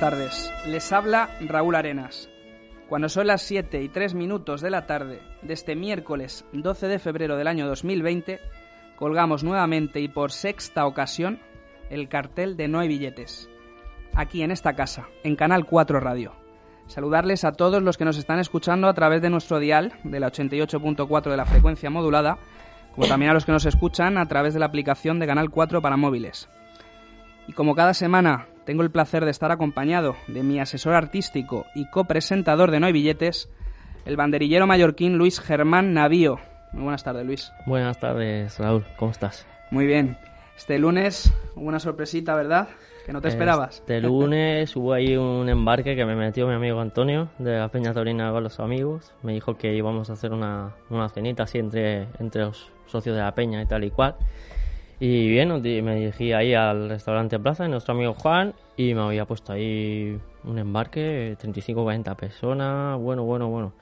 Buenas tardes. Les habla Raúl Arenas. Cuando son las 7 y 3 minutos de la tarde de este miércoles 12 de febrero del año 2020, colgamos nuevamente y por sexta ocasión el cartel de No hay billetes. Aquí en esta casa, en Canal 4 Radio. Saludarles a todos los que nos están escuchando a través de nuestro dial de la 88.4 de la frecuencia modulada, como también a los que nos escuchan a través de la aplicación de Canal 4 para móviles. Y como cada semana tengo el placer de estar acompañado de mi asesor artístico y copresentador de No hay billetes, el banderillero mallorquín Luis Germán Navío. Muy buenas tardes, Luis. Buenas tardes, Raúl. ¿Cómo estás? Muy bien. Este lunes hubo una sorpresita, ¿verdad? Que no te esperabas. Este lunes hubo ahí un embarque que me metió mi amigo Antonio de la Peña Taurina con los amigos. Me dijo que íbamos a hacer una, una cenita así entre, entre los socios de la Peña y tal y cual. Y bien, me dirigí ahí al restaurante Plaza de nuestro amigo Juan y me había puesto ahí un embarque, 35-40 personas, bueno, bueno, bueno,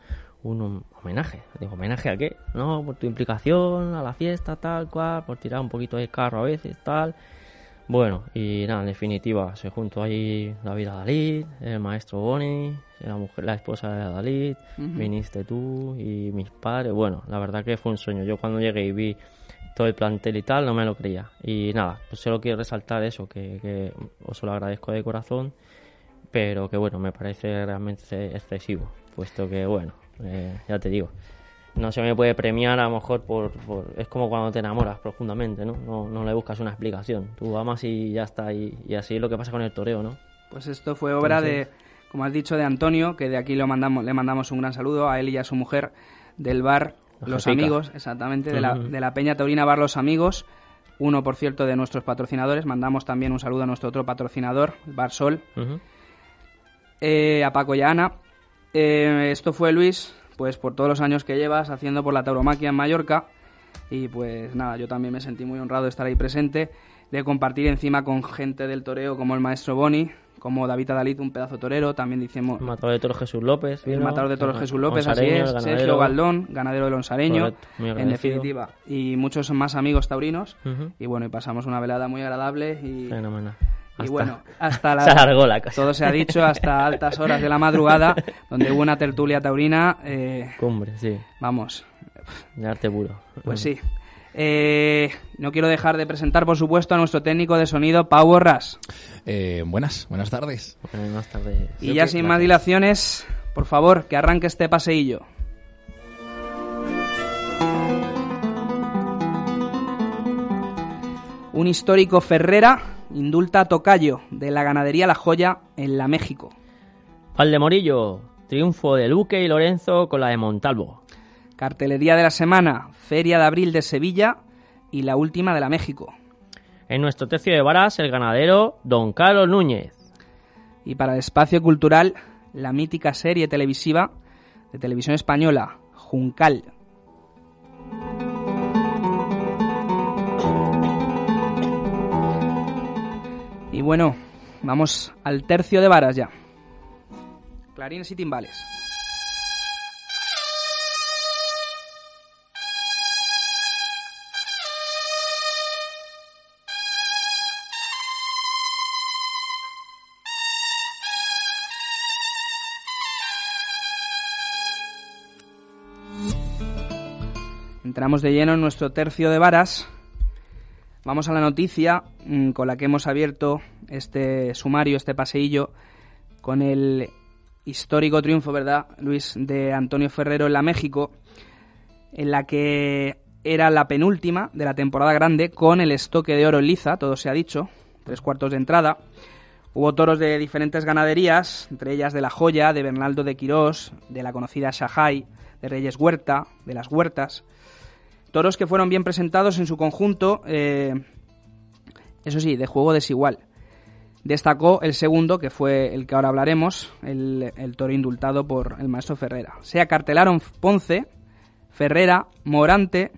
un homenaje. Digo, ¿homenaje a qué? No, por tu implicación, a la fiesta, tal cual, por tirar un poquito de carro a veces, tal. Bueno, y nada, en definitiva, se juntó ahí David Adalid, el maestro Boni, la, mujer, la esposa de Adalid, viniste tú y mis padres. Bueno, la verdad que fue un sueño. Yo cuando llegué y vi todo el plantel y tal, no me lo creía. Y nada, pues solo quiero resaltar eso, que, que os lo agradezco de corazón, pero que bueno, me parece realmente excesivo, puesto que bueno, eh, ya te digo, no se me puede premiar a lo mejor por, es como cuando te enamoras profundamente, ¿no? ¿no? No le buscas una explicación, tú amas y ya está, y, y así es lo que pasa con el toreo, ¿no? Pues esto fue obra de, como has dicho, de Antonio, que de aquí lo mandamos, le mandamos un gran saludo a él y a su mujer del bar los, amigos, exactamente, de, la, de la Peña Taurina Bar Los Amigos. Uno, por cierto, de nuestros patrocinadores. Mandamos también un saludo a nuestro otro patrocinador, Bar Sol. Eh, a Paco y a Ana. Eh, esto fue Luis, pues por todos los años que llevas haciendo por la tauromaquia en Mallorca. Y pues nada, yo también me sentí muy honrado de estar ahí presente, de compartir encima con gente del toreo como el maestro Boni, como David Adalid, un pedazo torero, también decimos... El matador de toros Jesús López. El matador de toros Jesús López, así es. Sergio Galdón, ganadero del Onsareño, en definitiva. Y muchos más amigos taurinos. Y bueno, y pasamos una velada muy agradable y... Fenomenal. Y bueno, hasta la, se alargó la cosa. Todo se ha dicho hasta altas horas de la madrugada, donde hubo una tertulia taurina. Eh, Cumbre, sí. Vamos. De arte puro. Pues sí. Eh, no quiero dejar de presentar, por supuesto, a nuestro técnico de sonido, Pau Borras. Eh, buenas, buenas tardes. Buenas tardes. Y ya sin más dilaciones, por favor, que arranque este paseillo. Un histórico Ferrera indulta a Tocayo de la ganadería La Joya en La México. Morillo, triunfo de Luque y Lorenzo con la de Montalvo. Cartelería de la semana, Feria de Abril de Sevilla y la última de la México. En nuestro tercio de varas, el ganadero Don Carlos Núñez. Y para el espacio cultural, la mítica serie televisiva de televisión española, Juncal. Y bueno, vamos al tercio de varas ya. Clarines y timbales. Entramos de lleno en nuestro tercio de varas. Vamos a la noticia mm, con la que hemos abierto este sumario, este paseillo, con el histórico triunfo, ¿verdad, Luis, de Antonio Ferrero en la México, en la que era la penúltima de la temporada grande con el estoque de oro en liza, todo se ha dicho, tres cuartos de entrada. Hubo toros de diferentes ganaderías, entre ellas de La Joya, de Bernaldo de Quirós, de la conocida Shahai, de Reyes Huerta, de las Huertas. Toros que fueron bien presentados en su conjunto, eh, eso sí, de juego desigual. Destacó el segundo, que fue el que ahora hablaremos, el, toro indultado por el maestro Ferrera. Se acartelaron Ponce, Ferrera, Morante,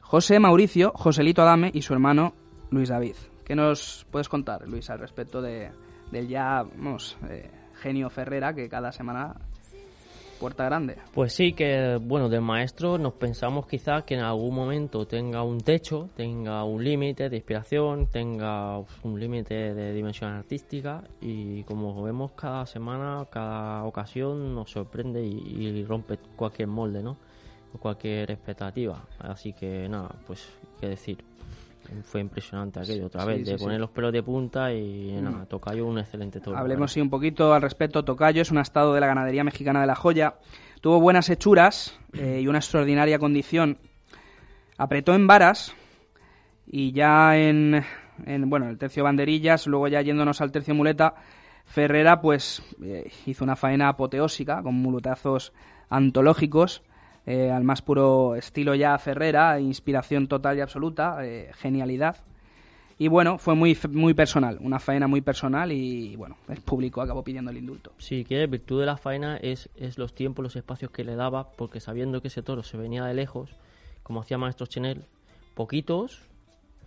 José Mauricio, Joselito Adame y su hermano Luis David. ¿Qué nos puedes contar, Luis, al respecto de, del ya, vamos, eh, genio Ferrera, que cada semana puerta grande. Pues sí, que bueno, del maestro nos pensamos quizás que en algún momento tenga un techo, tenga un límite de inspiración, tenga un límite de dimensión artística y como vemos cada semana, cada ocasión nos sorprende y, rompe cualquier molde, ¿no? Cualquier expectativa. Así que nada, pues qué decir. Fue impresionante aquello, otra vez, de poner los pelos de punta y mm. nada, Tocayo un excelente toro. Hablemos sí un poquito al respecto. Tocayo es un estado de la ganadería mexicana de la joya. Tuvo buenas hechuras eh, y una extraordinaria condición. Apretó en varas y ya en, en, bueno, el tercio banderillas, luego ya yéndonos al tercio muleta, Ferrera pues eh, hizo una faena apoteósica con muletazos antológicos eh, al más puro estilo ya Ferrera, inspiración total y absoluta, eh, genialidad. Y bueno, fue muy, muy personal, una faena muy personal y bueno, el público acabó pidiendo el indulto. Sí, que virtud de la faena es, es los tiempos, los espacios que le daba, porque sabiendo que ese toro se venía de lejos, como hacía Maestro Chenel, poquitos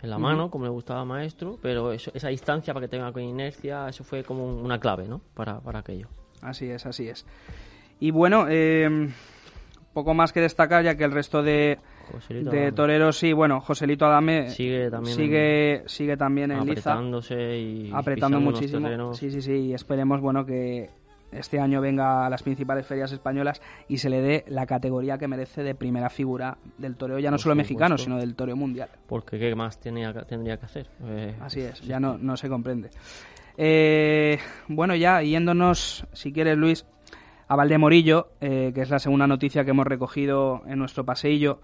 en la mano, como le gustaba a Maestro, pero esa distancia para que tenga con inercia, eso fue como una clave, ¿no? Para, para aquello. Así es, así es. Y bueno, eh, poco más que destacar, ya que el resto de, de toreros, sí, bueno, Joselito Adame sigue también sigue, en, sigue también en apretándose y apretando muchísimo. Sí, sí, sí, y esperemos, bueno, que este año venga a las principales ferias españolas y se le dé la categoría que merece de primera figura del toreo, ya no solo mexicano, sino del toreo mundial. Porque ¿qué más tenía, tendría que hacer? Eh, Así es, ya no, no se comprende. Eh, bueno, ya yéndonos, si quieres, Luis, a Valdemorillo, eh, que es la segunda noticia que hemos recogido en nuestro paseillo,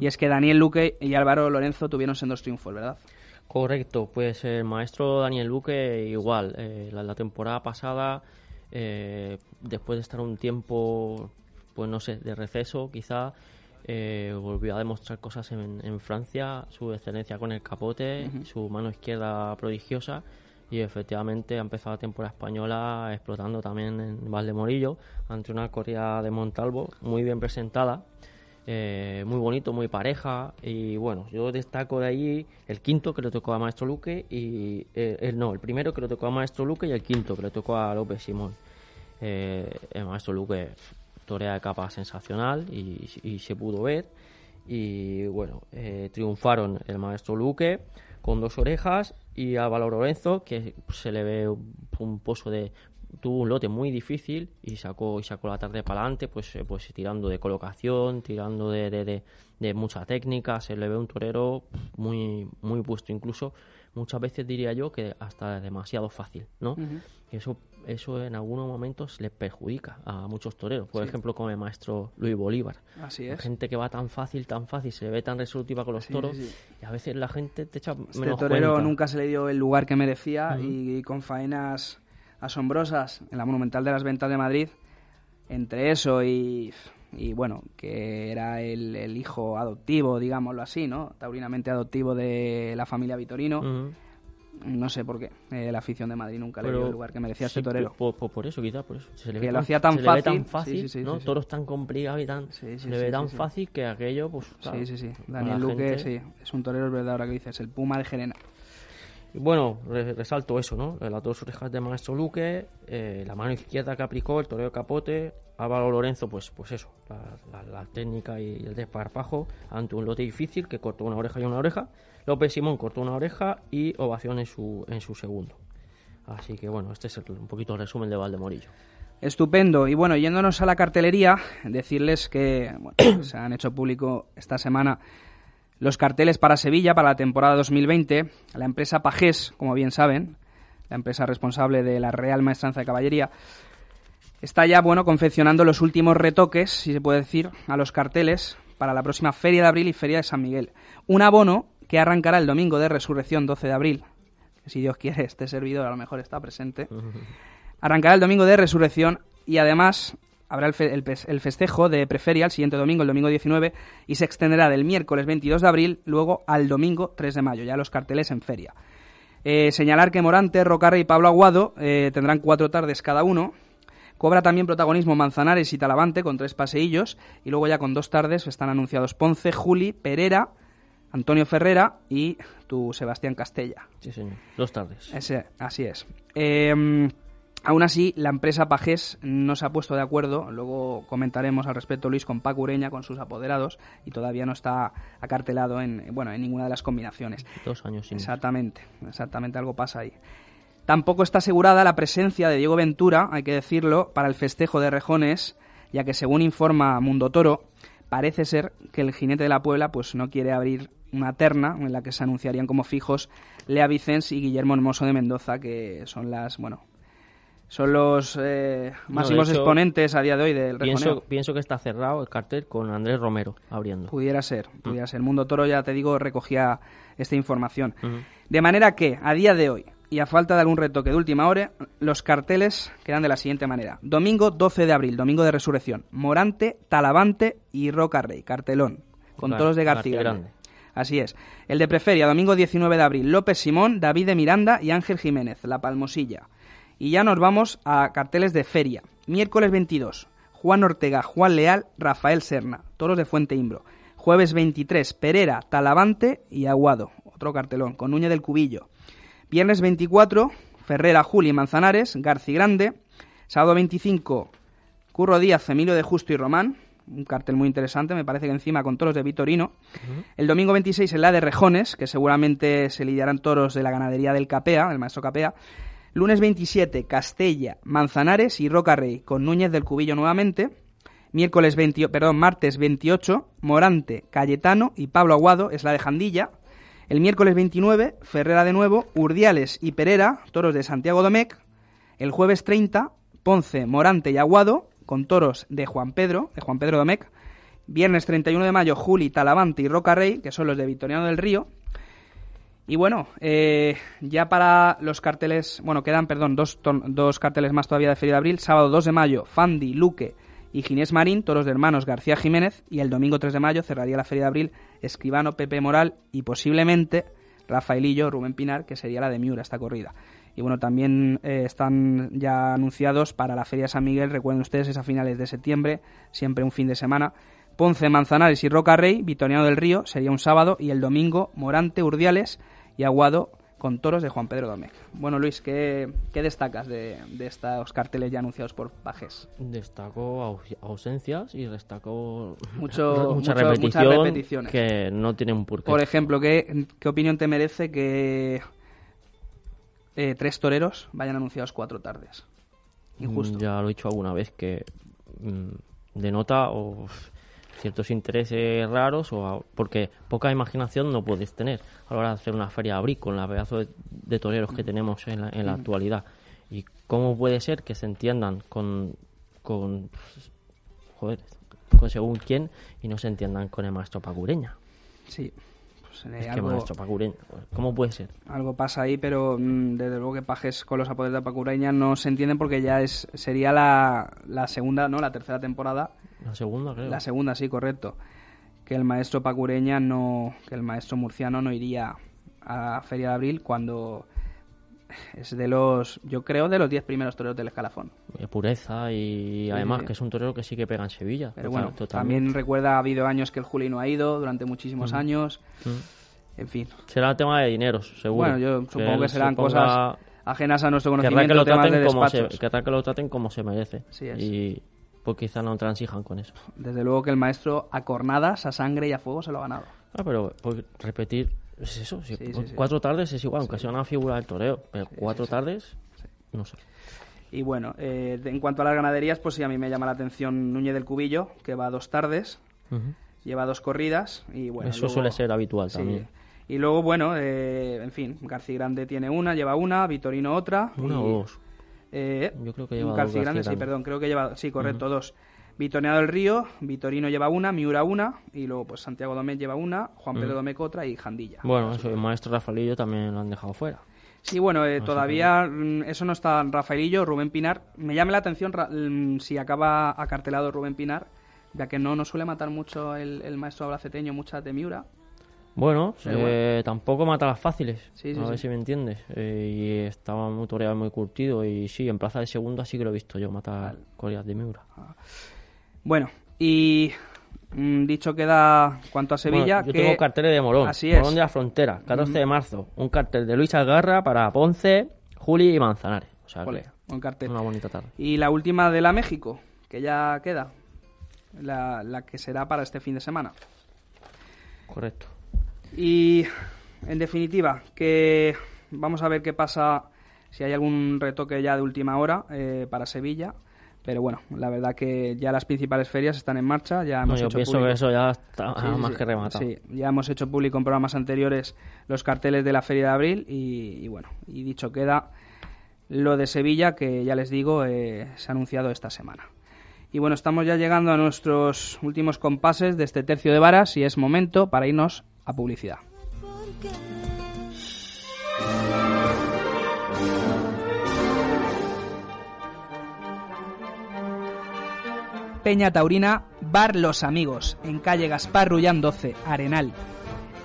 y es que Daniel Luque y Álvaro Lorenzo tuvieron sendos triunfos, ¿verdad? Correcto, pues el maestro Daniel Luque igual, eh, la, temporada pasada, eh, después de estar un tiempo, pues no sé, de receso quizá, volvió a demostrar cosas en, Francia, su excelencia con el capote, su mano izquierda prodigiosa y efectivamente ha empezado la temporada española explotando también en Valdemorillo ante una corrida de Montalvo muy bien presentada eh, muy bonito, muy pareja. Y bueno, yo destaco de allí el quinto que le tocó a Maestro Luque y eh, el, no, el primero que le tocó a Maestro Luque y el quinto que le tocó a López Simón. Eh, el Maestro Luque torea de capa sensacional y, y se pudo ver. Y bueno, triunfaron el Maestro Luque con dos orejas y a Valor Lorenzo que se le ve un, pozo de tuvo un lote muy difícil y sacó y sacó la tarde para adelante pues eh, pues tirando de colocación tirando de, de, de, mucha técnica se le ve un torero muy muy puesto incluso muchas veces diría yo que hasta demasiado fácil no eso eso en algunos momentos le perjudica a muchos toreros. Por ejemplo, como el maestro Luis Bolívar. Así es. Gente que va tan fácil, tan fácil, se ve tan resolutiva con los toros y a veces la gente te echa este menos torero nunca se le dio el lugar que merecía y, con faenas asombrosas en la Monumental de las Ventas de Madrid, entre eso y, y bueno, que era el, hijo adoptivo, digámoslo así, ¿no? Taurinamente adoptivo de la familia Vitorino no sé por qué. Eh, la afición de Madrid nunca le dio el lugar que merecía este torero. Por, eso, quizás, por eso. Se le que lo hacía tan fácil. tan fácil, ¿no? Toros tan complicados y tan. se le ve tan fácil que aquello, pues. sí, sí, sí. Daniel Luque, sí. Es un torero, es verdad, ahora que dices. El Puma de Gerena. bueno, resalto eso, ¿no? Las dos orejas de Maestro Luque, eh, la mano izquierda que aplicó, el torero capote, Álvaro Lorenzo, pues, pues eso, la, técnica y el desparpajo ante un lote difícil que cortó una oreja y una oreja. López Simón cortó una oreja y ovación en su, en su segundo. Así que bueno, este es un poquito el resumen de Valdemorillo. Estupendo. Y bueno, yéndonos a la cartelería, decirles que se han hecho público esta semana los carteles para Sevilla para la temporada 2020. La empresa Pajés, como bien saben, la empresa responsable de la Real Maestranza de Caballería, está ya bueno confeccionando los últimos retoques, si se puede decir, a los carteles para la próxima Feria de Abril y Feria de San Miguel. Un abono que arrancará el domingo de Resurrección 12 de abril, que si Dios quiere este servidor a lo mejor está presente, arrancará el domingo de Resurrección y además habrá el, festejo de Preferia el siguiente domingo, el domingo 19, y se extenderá del miércoles 22 de abril luego al domingo 3 de mayo, ya los carteles en feria. Eh, señalar que Morante, Rocarre y Pablo Aguado eh, tendrán cuatro tardes cada uno. Cobra también protagonismo Manzanares y Talavante con tres paseillos. Y luego ya con dos tardes están anunciados Ponce, Juli, Perera, Antonio Ferrera y tu Sebastián Castella. Sí, señor. Dos tardes. Ese, así es. Em, Aún así, la empresa Pajés no se ha puesto de acuerdo, luego comentaremos al respecto Luis con Paco Ureña, con sus apoderados, y todavía no está acartelado en, bueno, en ninguna de las combinaciones. Dos años sin Exactamente, exactamente algo pasa ahí. Tampoco está asegurada la presencia de Diego Ventura, hay que decirlo, para el festejo de Rejones, ya que según informa Mundo Toro, parece ser que el jinete de la Puebla pues no quiere abrir una terna en la que se anunciarían como fijos Lea Vicens y Guillermo Hermoso de Mendoza, que son las, bueno, son los eh, máximos hecho, exponentes a día de hoy del Pienso, rejoneo. pienso que está cerrado el cartel con Andrés Romero abriendo. Pudiera ser, Mm. pudiera ser. El Mundo Toro, ya te digo, recogía esta información. De manera que, a día de hoy, y a falta de algún retoque de última hora, los carteles quedan de la siguiente manera. Domingo 12 de abril, domingo de resurrección. Morante, Talavante y Roca Rey, cartelón. Con toros de García. Así es. El de Preferia, domingo 19 de abril, López Simón, David de Miranda y Ángel Jiménez, La Palmosilla. Y ya nos vamos a carteles de feria. Miércoles 22, Juan Ortega, Juan Leal, Rafael Serna, toros de Fuente Imbro. Jueves 23, Perera, Talavante y Aguado, otro cartelón, con Núñez del Cubillo. Viernes 24, Ferrera, Juli, Manzanares, Garci Grande. Sábado 25, Curro Díaz, Emilio de Justo y Román. Un cartel muy interesante, me parece que encima con toros de Vitorino. El domingo 26 en la de Rejones, que seguramente se lidiarán toros de la ganadería del Capea, el maestro Capea. Lunes 27, Castella, Manzanares y Roca Rey, con Núñez del Cubillo nuevamente. Miércoles 20, perdón, martes 28, Morante, Cayetano y Pablo Aguado, es la de Jandilla. El miércoles 29, Ferrera de nuevo, Urdiales y Perera, toros de Santiago Domecq. El jueves 30, Ponce, Morante y Aguado, con toros de Juan Pedro, de Juan Pedro Domecq. Viernes 31 de mayo, Juli, Talavante y Roca Rey, que son los de Victoriano del Río. Y bueno, eh, ya para los carteles, bueno, quedan, perdón, dos, dos carteles más todavía de Feria de Abril. Sábado 2 de mayo, Fandi, Luque y Ginés Marín, toros de hermanos García Jiménez. Y el domingo 3 de mayo cerraría la Feria de Abril Escribano, Pepe Moral y posiblemente Rafaelillo, Rubén Pinar, que sería la de Miura esta corrida. Y bueno, también eh, están ya anunciados para la Feria de San Miguel, recuerden ustedes, es a finales de septiembre, siempre un fin de semana. Ponce, Manzanares y Roca Rey, Vitoriano del Río, sería un sábado, y el domingo Morante, Urdiales y Aguado con toros de Juan Pedro Domecq. Bueno, Luis, ¿qué, qué destacas de, de estos carteles ya anunciados por Pajes? Destacó aus- ausencias y destacó Mucho- mucha mucho- repetición muchas repeticiones. que no tiene un porqué. Por ejemplo, ¿qué, qué opinión te merece que eh, tres toreros vayan anunciados cuatro tardes? Injusto. Mm, Ya lo he dicho alguna vez que mm, denota o ciertos intereses raros o a- porque poca imaginación no puedes tener a la hora de hacer una feria con la pedazo de, de toreros que tenemos en la, en la actualidad. Y cómo puede ser que se entiendan con con joder con según quién y no se entiendan con el maestro Pacureña Sí. Pues, eh, es que algo, maestro Pacureña cómo puede ser algo pasa ahí, pero mm, desde luego que Pajes con los apoderes de Pacureña no se entienden porque ya es sería la, la segunda, no, la tercera temporada. La segunda creo. La segunda, sí, correcto. Que el maestro Pacureña no, que el maestro murciano no iría a Feria de Abril cuando es de los, yo creo, de los 10 primeros toreros del escalafón. Eh, pureza y además sí. que es un torero que sí que pega en Sevilla Pero bueno, totalmente. también recuerda, ha habido años que el Juli no ha ido durante muchísimos años. Mm. En fin. Será tema de dineros, seguro. Bueno, yo supongo que se serán ponga- cosas ajenas a nuestro conocimiento, que lo temas de traten como se, que lo traten como se merece. Así es. Y pues quizá no transijan con eso. Desde luego que el maestro a cornadas, a sangre y a fuego se lo ha ganado. Ah, pero pues, repetir es eso. si- Sí, sí, sí. Cuatro tardes es igual, aunque sea una figura del toreo. Pero cuatro tardes, no sé. Y bueno, eh, en cuanto a las ganaderías, pues sí, a mí me llama la atención Núñez del Cubillo, que va dos tardes, lleva dos corridas y bueno. eso luego- suele ser habitual sí. también. Y luego, bueno, eh, en fin, García Grande tiene una, lleva una, Vitorino otra. Una y- o dos. Eh, Yo creo que lleva dos García Grande, García sí, Grande. perdón, creo que lleva, sí, correcto, dos. Vitoriano del Río, Vitorino lleva una, Miura una, y luego pues Santiago Domecq lleva una, Juan Pedro Domecq otra y Jandilla. Bueno, eso, el maestro Rafaelillo también lo han dejado fuera. Sí, bueno, eh, todavía mm, eso no está Rafaelillo, Rubén Pinar. Me llama la atención ra- mm, si acaba acartelado Rubén Pinar, ya que no nos suele matar mucho el, el maestro abraceteño, mucha de Miura. Bueno, Pero eh, tampoco mata las fáciles. Sí, sí, a ver sí. si me entiendes. Eh, y estaba muy toreado, muy curtido. Y sí, en plaza de segunda sí que lo he visto yo matar Corias de Miura. Bueno, y mm, dicho queda cuanto a Sevilla, Bueno, yo que tengo carteles de Morón. Así es. Morón de la Frontera, 14 de marzo. Un cartel de Luis Algarra para Ponce, Juli y Manzanares. O sea que Ole. buen cartel. Una bonita tarde. Y la última de la México, que ya queda, la, la que será para este fin de semana. Correcto. Y en definitiva, que vamos a ver qué pasa si hay algún retoque ya de última hora eh, para Sevilla. Pero bueno, la verdad que ya las principales ferias están en marcha. Ya No, hemos yo hecho pienso público- que eso ya está sí, más sí. que rematado. Sí, ya hemos hecho público en programas anteriores los carteles de la Feria de Abril y, y bueno, y dicho queda lo de Sevilla que ya les digo eh, se ha anunciado esta semana. Y bueno, estamos ya llegando a nuestros últimos compases de este tercio de varas y es momento para irnos a publicidad. Peña Taurina, Bar Los Amigos, en calle Gaspar Rullán 12, Arenal.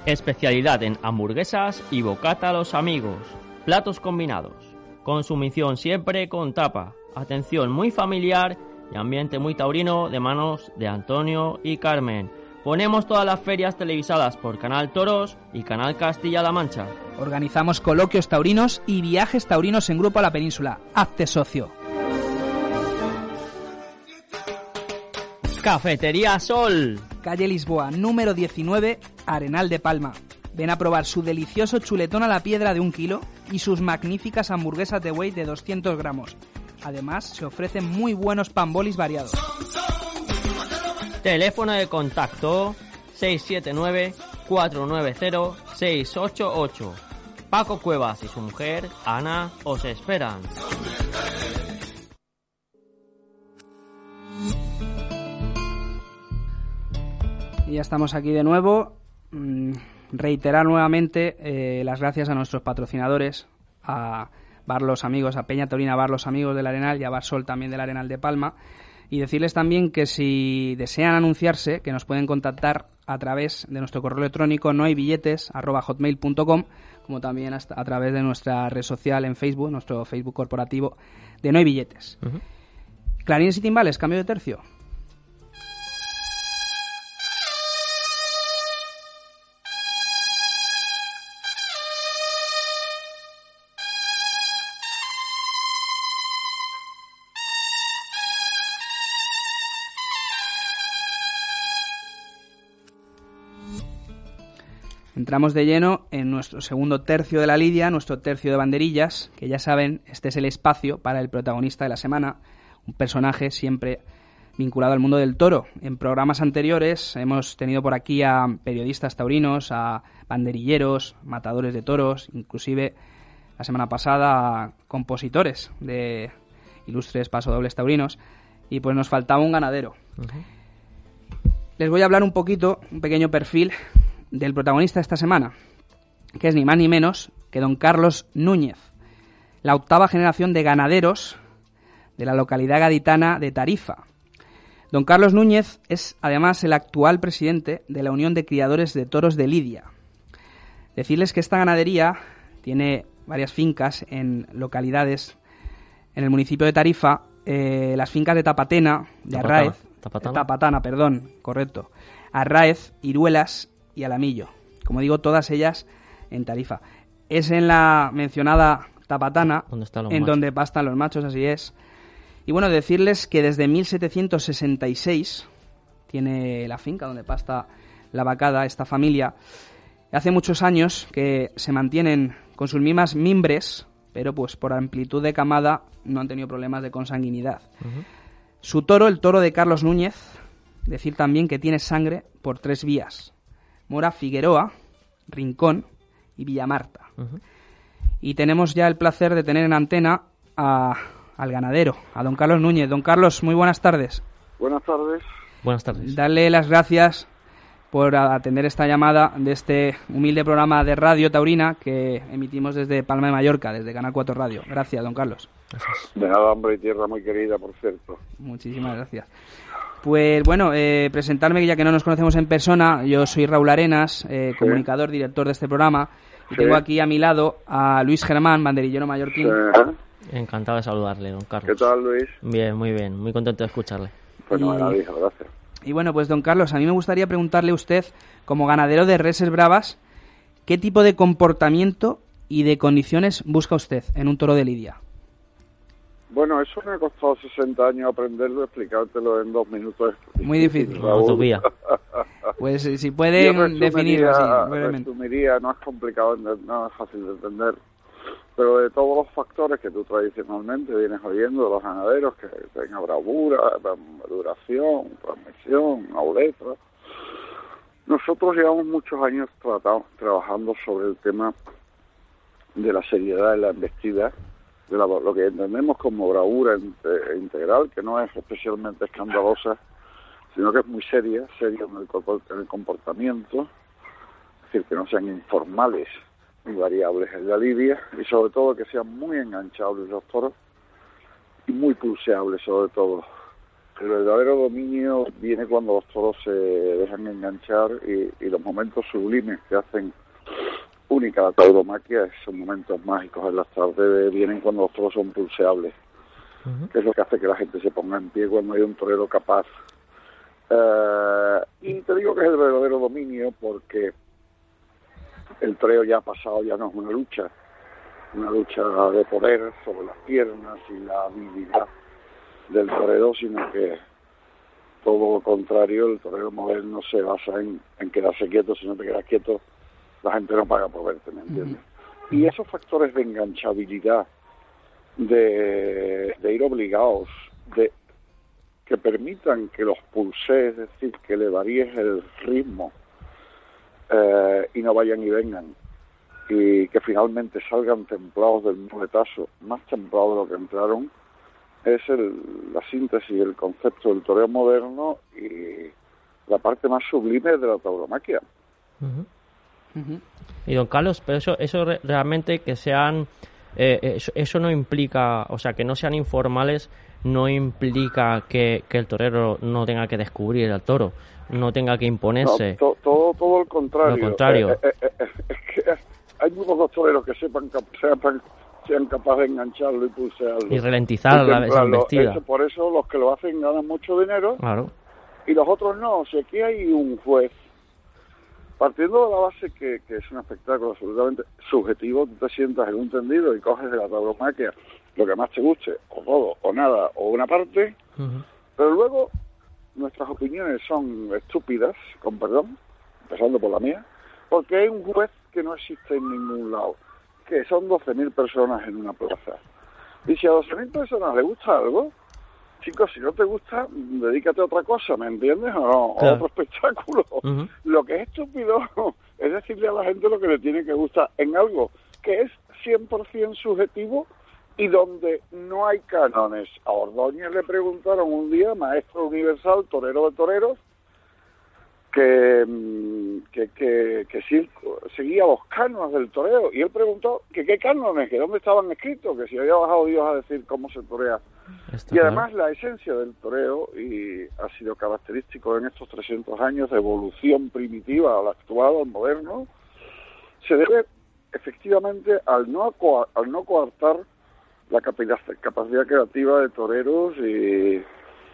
Especialidad en hamburguesas y bocata a los amigos. Platos combinados. Consumición siempre con tapa. Atención muy familiar y ambiente muy taurino de manos de Antonio y Carmen. Ponemos todas las ferias televisadas por Canal Toros y Canal Castilla-La Mancha. Organizamos coloquios taurinos y viajes taurinos en grupo a la península. Hazte socio. Cafetería Sol. Calle Lisboa, número 19, Arenal de Palma. Ven a probar su delicioso chuletón a la piedra de un kilo y sus magníficas hamburguesas de weight de 200 gramos. Además, se ofrecen muy buenos pambolis variados. Teléfono de contacto 679-490-688. Paco Cuevas y su mujer, Ana, os esperan. Ya estamos aquí de nuevo. Mm, reiterar nuevamente eh, las gracias a nuestros patrocinadores, a Bar Los Amigos, a Peña Taurina Bar Los Amigos del Arenal y a Bar Sol también del Arenal de Palma. Y decirles también que si desean anunciarse, que nos pueden contactar a través de nuestro correo electrónico no hay billetes hotmail.com como también hasta a través de nuestra red social en Facebook, nuestro Facebook corporativo de No hay billetes. Clarines y timbales, cambio de tercio. Entramos de lleno en nuestro segundo tercio de la lidia, nuestro tercio de banderillas, que ya saben, este es el espacio para el protagonista de la semana, un personaje siempre vinculado al mundo del toro. En programas anteriores hemos tenido por aquí a periodistas taurinos, a banderilleros, matadores de toros, inclusive la semana pasada a compositores de ilustres pasodobles taurinos, y pues nos faltaba un ganadero. Les voy a hablar un poquito, un pequeño perfil del protagonista de esta semana, que es ni más ni menos que don Carlos Núñez, la octava generación de ganaderos de la localidad gaditana de Tarifa. Don Carlos Núñez es además el actual presidente de la Unión de Criadores de Toros de Lidia. Decirles que esta ganadería tiene varias fincas en localidades en el municipio de Tarifa, eh, las fincas de Tapatena, de Arraez, Tapatana. Tapatana, perdón, correcto, Arraez, Iruelas y Alamillo. Como digo, todas ellas en Tarifa. Es en la mencionada Tapatana Donde están los en machos. donde pastan los machos, así es. Y bueno, decirles que desde 1766 tiene la finca donde pasta la vacada esta familia. Hace muchos años que se mantienen con sus mismas mimbres, pero pues por amplitud de camada no han tenido problemas de consanguinidad. Su toro, el toro de Carlos Núñez, decir también que tiene sangre por tres vías. Mora Figueroa, Rincón y Villamarta. Y tenemos ya el placer de tener en antena a- al ganadero, a don Carlos Núñez. Don Carlos, muy buenas tardes. Buenas tardes. Buenas tardes. Darle las gracias por atender esta llamada de este humilde programa de Radio Taurina que emitimos desde Palma de Mallorca, desde Canal 4 Radio. Gracias, don Carlos. De nada, hombre, y tierra muy querida, por cierto. Muchísimas gracias. Pues bueno, eh, presentarme, ya que no nos conocemos en persona, yo soy Raúl Arenas, eh, comunicador, director de este programa, y Sí. tengo aquí a mi lado a Luis Germán, banderillero mallorquín. Encantado de saludarle, don ¿Qué Carlos. tal, Luis? Bien, muy bien. Muy contento de escucharle. Fenomenal, Y- hijo, gracias. Y bueno, pues don Carlos, a mí me gustaría preguntarle a usted, como ganadero de reses bravas, ¿qué tipo de comportamiento y de condiciones busca usted en un toro de lidia? Bueno, eso me ha costado 60 años aprenderlo, explicártelo en dos minutos. Muy difícil. Pues si pueden definirlo así, brevemente. resumiría, no es complicado, no es fácil de entender, pero de todos los factores que tú tradicionalmente vienes oyendo de los ganaderos, que tenga bravura, duración, transmisión, nobleza, nosotros llevamos muchos años tratado- trabajando sobre el tema de la seriedad de la embestida, de la- lo que entendemos como bravura inte- integral, que no es especialmente escandalosa, sino que es muy seria, seria en el, corpo- en el comportamiento, es decir, que no sean informales y variables en la lidia, y sobre todo que sean muy enganchables los toros y muy pulseables sobre todo. El verdadero dominio viene cuando los toros se dejan enganchar y, y los momentos sublimes que hacen única la tauromaquia, esos momentos mágicos en las tardes vienen cuando los toros son pulseables, que es lo que hace que la gente se ponga en pie cuando hay un torero capaz. Eh, y te digo que es el verdadero dominio porque el toreo ya ha pasado, ya no es una lucha, una lucha de poder sobre las piernas y la habilidad del torero, sino que todo lo contrario, el torero moderno se basa en, en quedarse quieto, si no te quedas quieto, la gente no paga por verte, ¿me entiendes? Y esos factores de enganchabilidad, de, de ir obligados, de que permitan que los pulses, es decir, que le varíes el ritmo eh, y no vayan y vengan, y que finalmente salgan templados del muletazo, más templados de lo que entraron, es el, la síntesis, el concepto del toreo moderno y la parte más sublime de la tauromaquia. Ujú. Y don Carlos, pero eso, eso re- realmente que sean, eh, eso, eso no implica, o sea, que no sean informales, no implica que, que el torero no tenga que descubrir al toro, no tenga que No, imponerse. to- todo, todo el contrario. Lo contrario. Eh, eh, eh, eh, es que hay muy pocos toreros que sepan, sepan sean capaces de engancharlo y pulsearlo. Y ralentizar la embestida. Eso, por eso los que lo hacen ganan mucho dinero Claro. y los otros no. Si aquí hay un juez, partiendo de la base que, que es un espectáculo absolutamente subjetivo, tú te sientas en un tendido y coges de la tauromaquia lo que más te guste, o todo, o nada, o una parte, pero luego nuestras opiniones son estúpidas, con perdón, empezando por la mía, porque hay un juez que no existe en ningún lado, que son 12.000 personas en una plaza. Y si a 12.000 personas les gusta algo, chicos, si no te gusta, dedícate a otra cosa, ¿me entiendes? O no, Claro. a otro espectáculo. Lo que es estúpido es decirle a la gente lo que le tiene que gustar en algo que es 100% subjetivo y donde no hay cánones. A Ordóñez le preguntaron un día, maestro universal, torero de toreros, que, mm, que, que, que sí seguía los cánones del toreo. Y él preguntó que qué cánones, que dónde estaban escritos, que si había bajado Dios a decir cómo se torea. Está Y claro. además la esencia del toreo, y ha sido característico en estos 300 años de evolución primitiva al actual, al moderno, se debe efectivamente al no, al no coartar la capacidad, capacidad creativa de toreros y,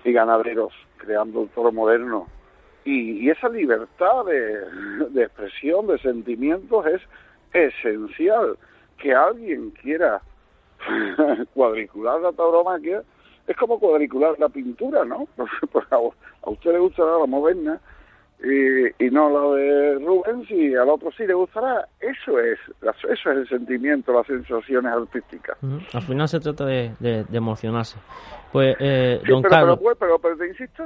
y ganaderos, creando el toro moderno. Y, y esa libertad de, de expresión, de sentimientos es esencial. Que alguien quiera cuadricular la tauromaquia es como cuadricular la pintura, ¿no? A, usted le gustará la moderna y, y no la de Rubens y al otro sí le gustará. Eso es, eso es el sentimiento, las sensaciones artísticas. Al final se trata de, de- de emocionarse. Pues, eh, Sí, don pero, Carlos, pero, pues, pero, pero te insisto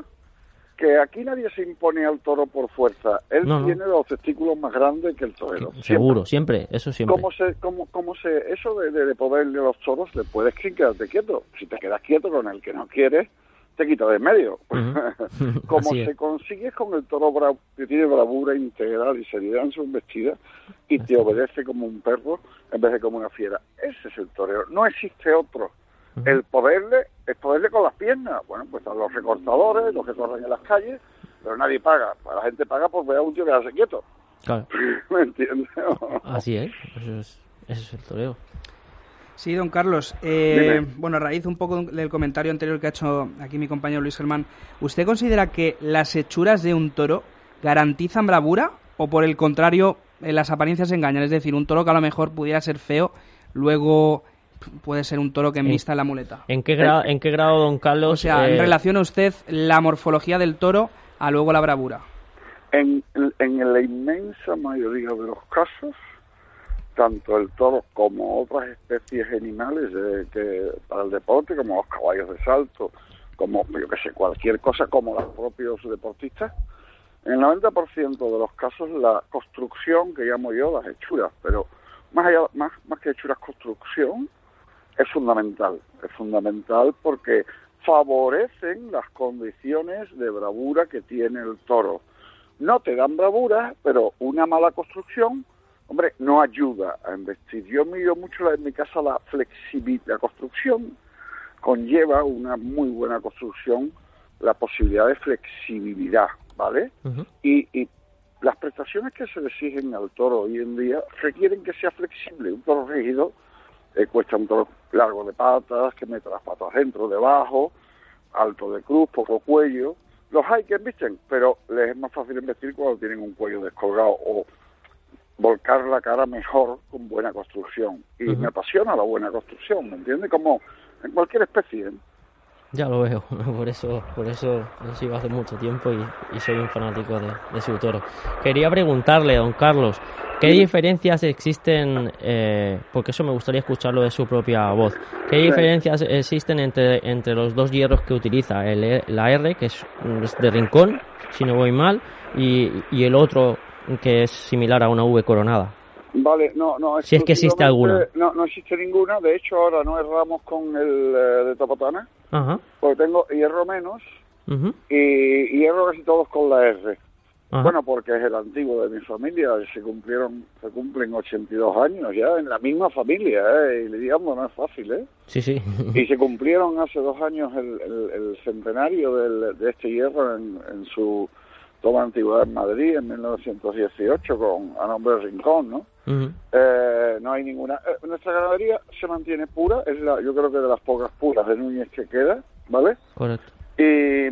que aquí nadie se impone al toro por fuerza. Él No, no. tiene los testículos más grandes que el torero. Siempre. seguro, siempre, eso siempre. ¿Cómo se, cómo, cómo se, eso de, de, de poderle a los toros, le puedes que quedarte quieto. Si te quedas quieto con el que no quieres, te quita de en medio. Como se consigue con el toro bra- que tiene bravura integral y seriedad en su embestida y te obedece como un perro en vez de como una fiera. Ese es el torero. No existe otro. El poderle es poderle con las piernas. Bueno, pues están los recortadores, los que corren en las calles, pero nadie paga. La gente paga por ver a un tío quedarse quieto. Claro, ¿Me entiendes? así es. Eso es, eso es el toreo. Sí, don Carlos. eh, bueno, a raíz un poco del comentario anterior que ha hecho aquí mi compañero Luis Germán, ¿usted considera que las hechuras de un toro garantizan bravura o por el contrario eh, las apariencias engañan? Es decir, un toro que a lo mejor pudiera ser feo, luego puede ser un toro que envista en la muleta. ¿En qué, grado, ¿En qué grado, don Carlos? O sea, eh, en relación a usted la morfología del toro a luego la bravura. En, en la inmensa mayoría de los casos, tanto el toro como otras especies animales de, que para el deporte, como los caballos de salto, como yo que sé, cualquier cosa, como los propios deportistas, en el 90% de los casos la construcción que llamo yo las hechuras, pero más allá, más, más que hechuras construcción, es fundamental, es fundamental porque favorecen las condiciones de bravura que tiene el toro. No te dan bravura, pero una mala construcción, hombre, no ayuda a investir. Yo miro mucho en mi casa la flexibilidad, la construcción conlleva una muy buena construcción la posibilidad de flexibilidad, ¿vale? y, y las prestaciones que se le exigen al toro hoy en día requieren que sea flexible. Un toro rígido eh, cuesta un toro largo de patas, que mete las patas dentro, debajo, alto de cruz, poco cuello. Los hay que embisten, pero les es más fácil investir cuando tienen un cuello descolgado o volcar la cara mejor con buena construcción. Y me apasiona la buena construcción, ¿me entiendes? Como en cualquier especie. ¿eh? Ya lo veo, por eso, por eso lo sigo hace mucho tiempo y, soy un fanático de, de, su toro. Quería preguntarle, don Carlos, ¿qué diferencias existen, eh, porque eso me gustaría escucharlo de su propia voz, qué diferencias existen entre, entre los dos hierros que utiliza, el, la R, que es de rincón, si no voy mal, y, y el otro que es similar a una V coronada? Vale, no, no. Si es que existe alguna. No, no existe ninguna. De hecho, ahora no erramos con el eh, de Topotana. Ajá. Porque tengo hierro menos y, hierro casi todos con la R. Bueno, porque es el antiguo de mi familia. Se cumplieron, se cumplen 82 años ya en la misma familia. ¿eh? Y digamos, no es fácil, ¿eh? Sí, sí. y se cumplieron hace dos años el, el, centenario del, de este hierro en, en su toma antigüedad en Madrid en 1918 con a nombre de Rincón, ¿no? eh, no hay ninguna. Eh, nuestra ganadería se mantiene pura, es la, yo creo que de las pocas puras de Núñez que queda, ¿vale? Correcto. Y,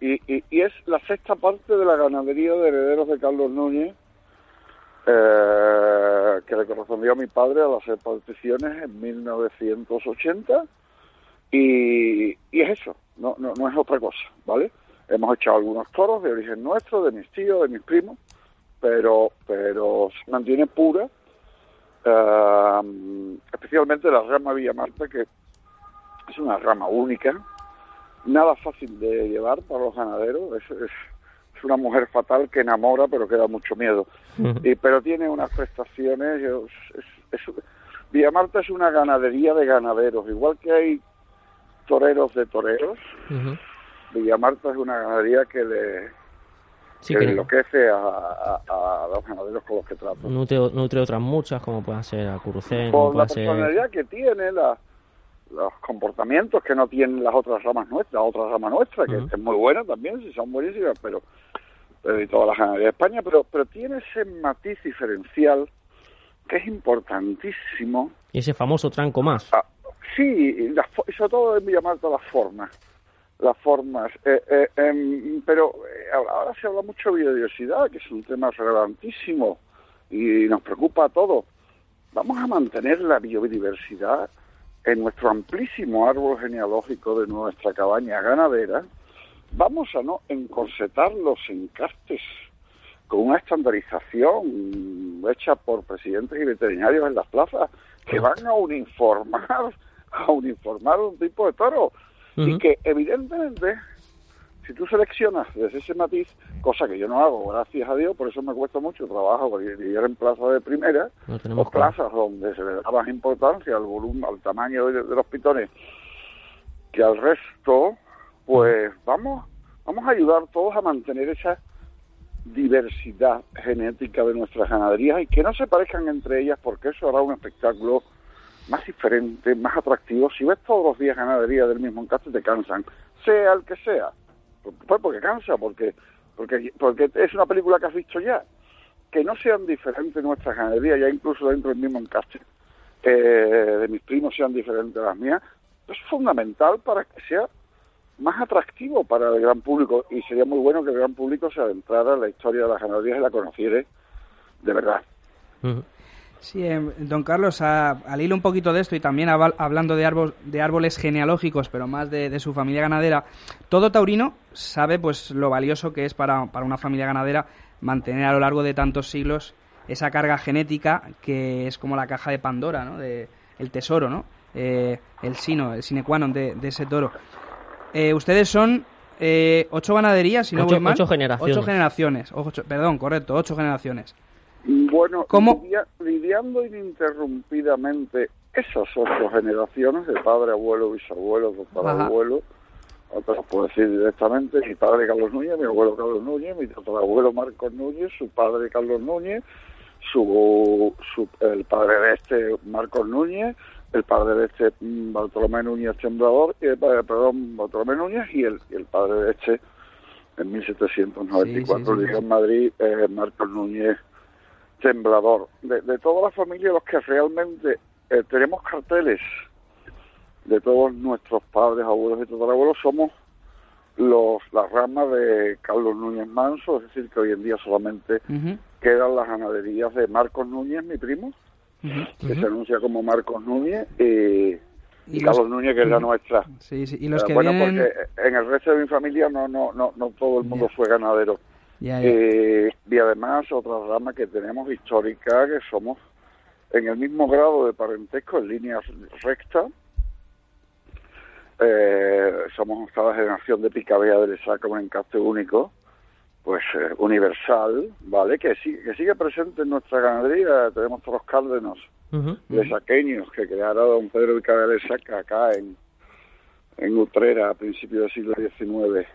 y, y, es la sexta parte de la ganadería de herederos de Carlos Núñez, eh, que le correspondió a mi padre al hacer particiones en 1980. Y, y es eso, no, no, no es otra cosa, ¿vale? Hemos echado algunos toros de origen nuestro, de mis tíos, de mis primos, pero, pero se mantiene pura, uh, especialmente la rama Villa Marta, que es una rama única, nada fácil de llevar para los ganaderos, es, es, es una mujer fatal que enamora pero que da mucho miedo, y, pero tiene unas prestaciones, es, es, Villa Marta es una ganadería de ganaderos, igual que hay toreros de toreros, Villamarta es una ganadería que le, sí, que enloquece a, a, a, los ganaderos con los que trato. Nutre, nutre otras muchas, como pueden ser Acurucén, Por como la puede personalidad que tiene, la, los comportamientos que no tienen las otras ramas nuestras, la otra rama nuestra, que Ujú. es muy buena también, si son buenísimas, pero, pero y todas las ganaderías de España, pero, pero tiene ese matiz diferencial que es importantísimo. Y ese famoso tranco más. Ah, sí, y y sobre todo en Villamarta las formas. Las formas. Eh, eh, em, pero eh, ahora ahora se habla mucho de biodiversidad, que es un tema relevantísimo y nos preocupa a todos. Vamos a mantener la biodiversidad en nuestro amplísimo árbol genealógico de nuestra cabaña ganadera. Vamos a no encorsetar los encastes con una estandarización hecha por presidentes y veterinarios en las plazas que van a uniformar a uniformar un tipo de toro y que evidentemente si tú seleccionas desde ese matiz, cosa que yo no hago, gracias a Dios, por eso me cuesta mucho trabajo, porque vivir en plazas de primera, o claro. plazas donde se le da más importancia al volumen, al tamaño de, de los pitones que al resto, pues vamos, vamos a ayudar todos a mantener esa diversidad genética de nuestras ganaderías y que no se parezcan entre ellas porque eso hará un espectáculo más diferente, más atractivo. Si ves todos los días ganadería del mismo encaste te cansan, sea el que sea. Pues porque cansa, porque, porque, porque es una película que has visto ya. Que no sean diferentes nuestras ganaderías, ya incluso dentro del mismo encaste, eh, de mis primos sean diferentes a las mías, es fundamental para que sea más atractivo para el gran público y sería muy bueno que el gran público se adentrara en la historia de las ganaderías y la conociera de verdad. Sí, eh, don Carlos, al hilo un poquito de esto y también hablando de, de árboles genealógicos, pero más de, su familia ganadera, todo taurino sabe pues lo valioso que es para, para, una familia ganadera mantener a lo largo de tantos siglos esa carga genética que es como la caja de Pandora, ¿no? De, el tesoro, ¿no? Eh, el sino, el sine qua non de, ese toro. Eh, ustedes son eh, ocho ganaderías, si no ocho, voy mal. Ocho generaciones. Ocho generaciones, perdón, correcto, ocho generaciones. Bueno, lidiando ininterrumpidamente esas ocho generaciones de padre, abuelo, bisabuelo, tatarabuelo, lo puedo decir directamente, mi padre Carlos Núñez, mi abuelo Carlos Núñez, mi tatarabuelo Marcos Núñez, su padre Carlos Núñez, su, su el padre de este Marcos Núñez, el padre de este mm, Bartolomé Núñez Temblador, y el padre, perdón, Bartolomé Núñez y el, el padre de este en 1794 sí, en Madrid, eh, Marcos Núñez Temblador. De, de, toda la familia, los que realmente eh, tenemos carteles de todos nuestros padres, abuelos y tatarabuelos, somos los las ramas de Carlos Núñez Manso, es decir, que hoy en día solamente quedan las ganaderías de Marcos Núñez, mi primo, que se anuncia como Marcos Núñez, y, y, Carlos Núñez, que es la nuestra. Sí, sí. Y los que bueno, vienen... porque en el resto de mi familia no no no, no todo el mundo fue ganadero. Eh, y además otra rama que tenemos histórica, que somos en el mismo grado de parentesco, en línea recta, eh, somos octava generación de picabea del como en encaste único, pues eh, universal, ¿vale? Que, que sigue presente en nuestra ganadería. Tenemos todos los cárdenos de saqueños que crearon don Pedro Picabea de Saca acá en, en Utrera a principios del siglo XIX.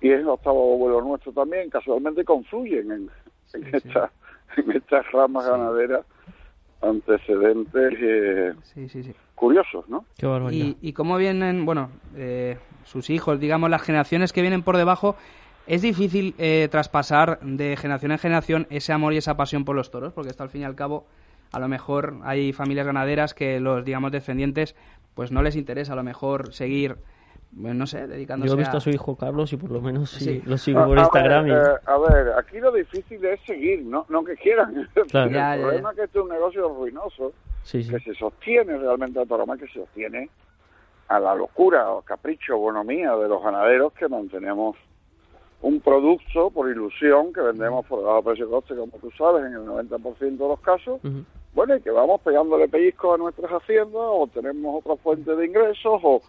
Y es el octavo abuelo nuestro también, casualmente confluyen en, en, esta, en estas ramas ganaderas antecedentes eh, curiosos, ¿no? y, y cómo vienen, bueno, eh, sus hijos, digamos, las generaciones que vienen por debajo, ¿es difícil eh, traspasar de generación en generación ese amor y esa pasión por los toros? Porque esto al fin y al cabo, a lo mejor hay familias ganaderas que los, digamos, descendientes, pues no les interesa a lo mejor seguir no sé, dedicándose Yo he visto a... su hijo Carlos y por lo menos sí, lo sigo por Instagram. Ver, eh, a ver, aquí lo difícil es seguir, no, no que quieran. el problema es que este es un negocio ruinoso, que se sostiene realmente a más que se sostiene a la locura o capricho o bonomía de los ganaderos que mantenemos un producto por ilusión que vendemos por de precio coste, como tú sabes, en el 90% de los casos. Bueno, y que vamos pegándole pellizcos a nuestras haciendas o tenemos otra fuente de ingresos o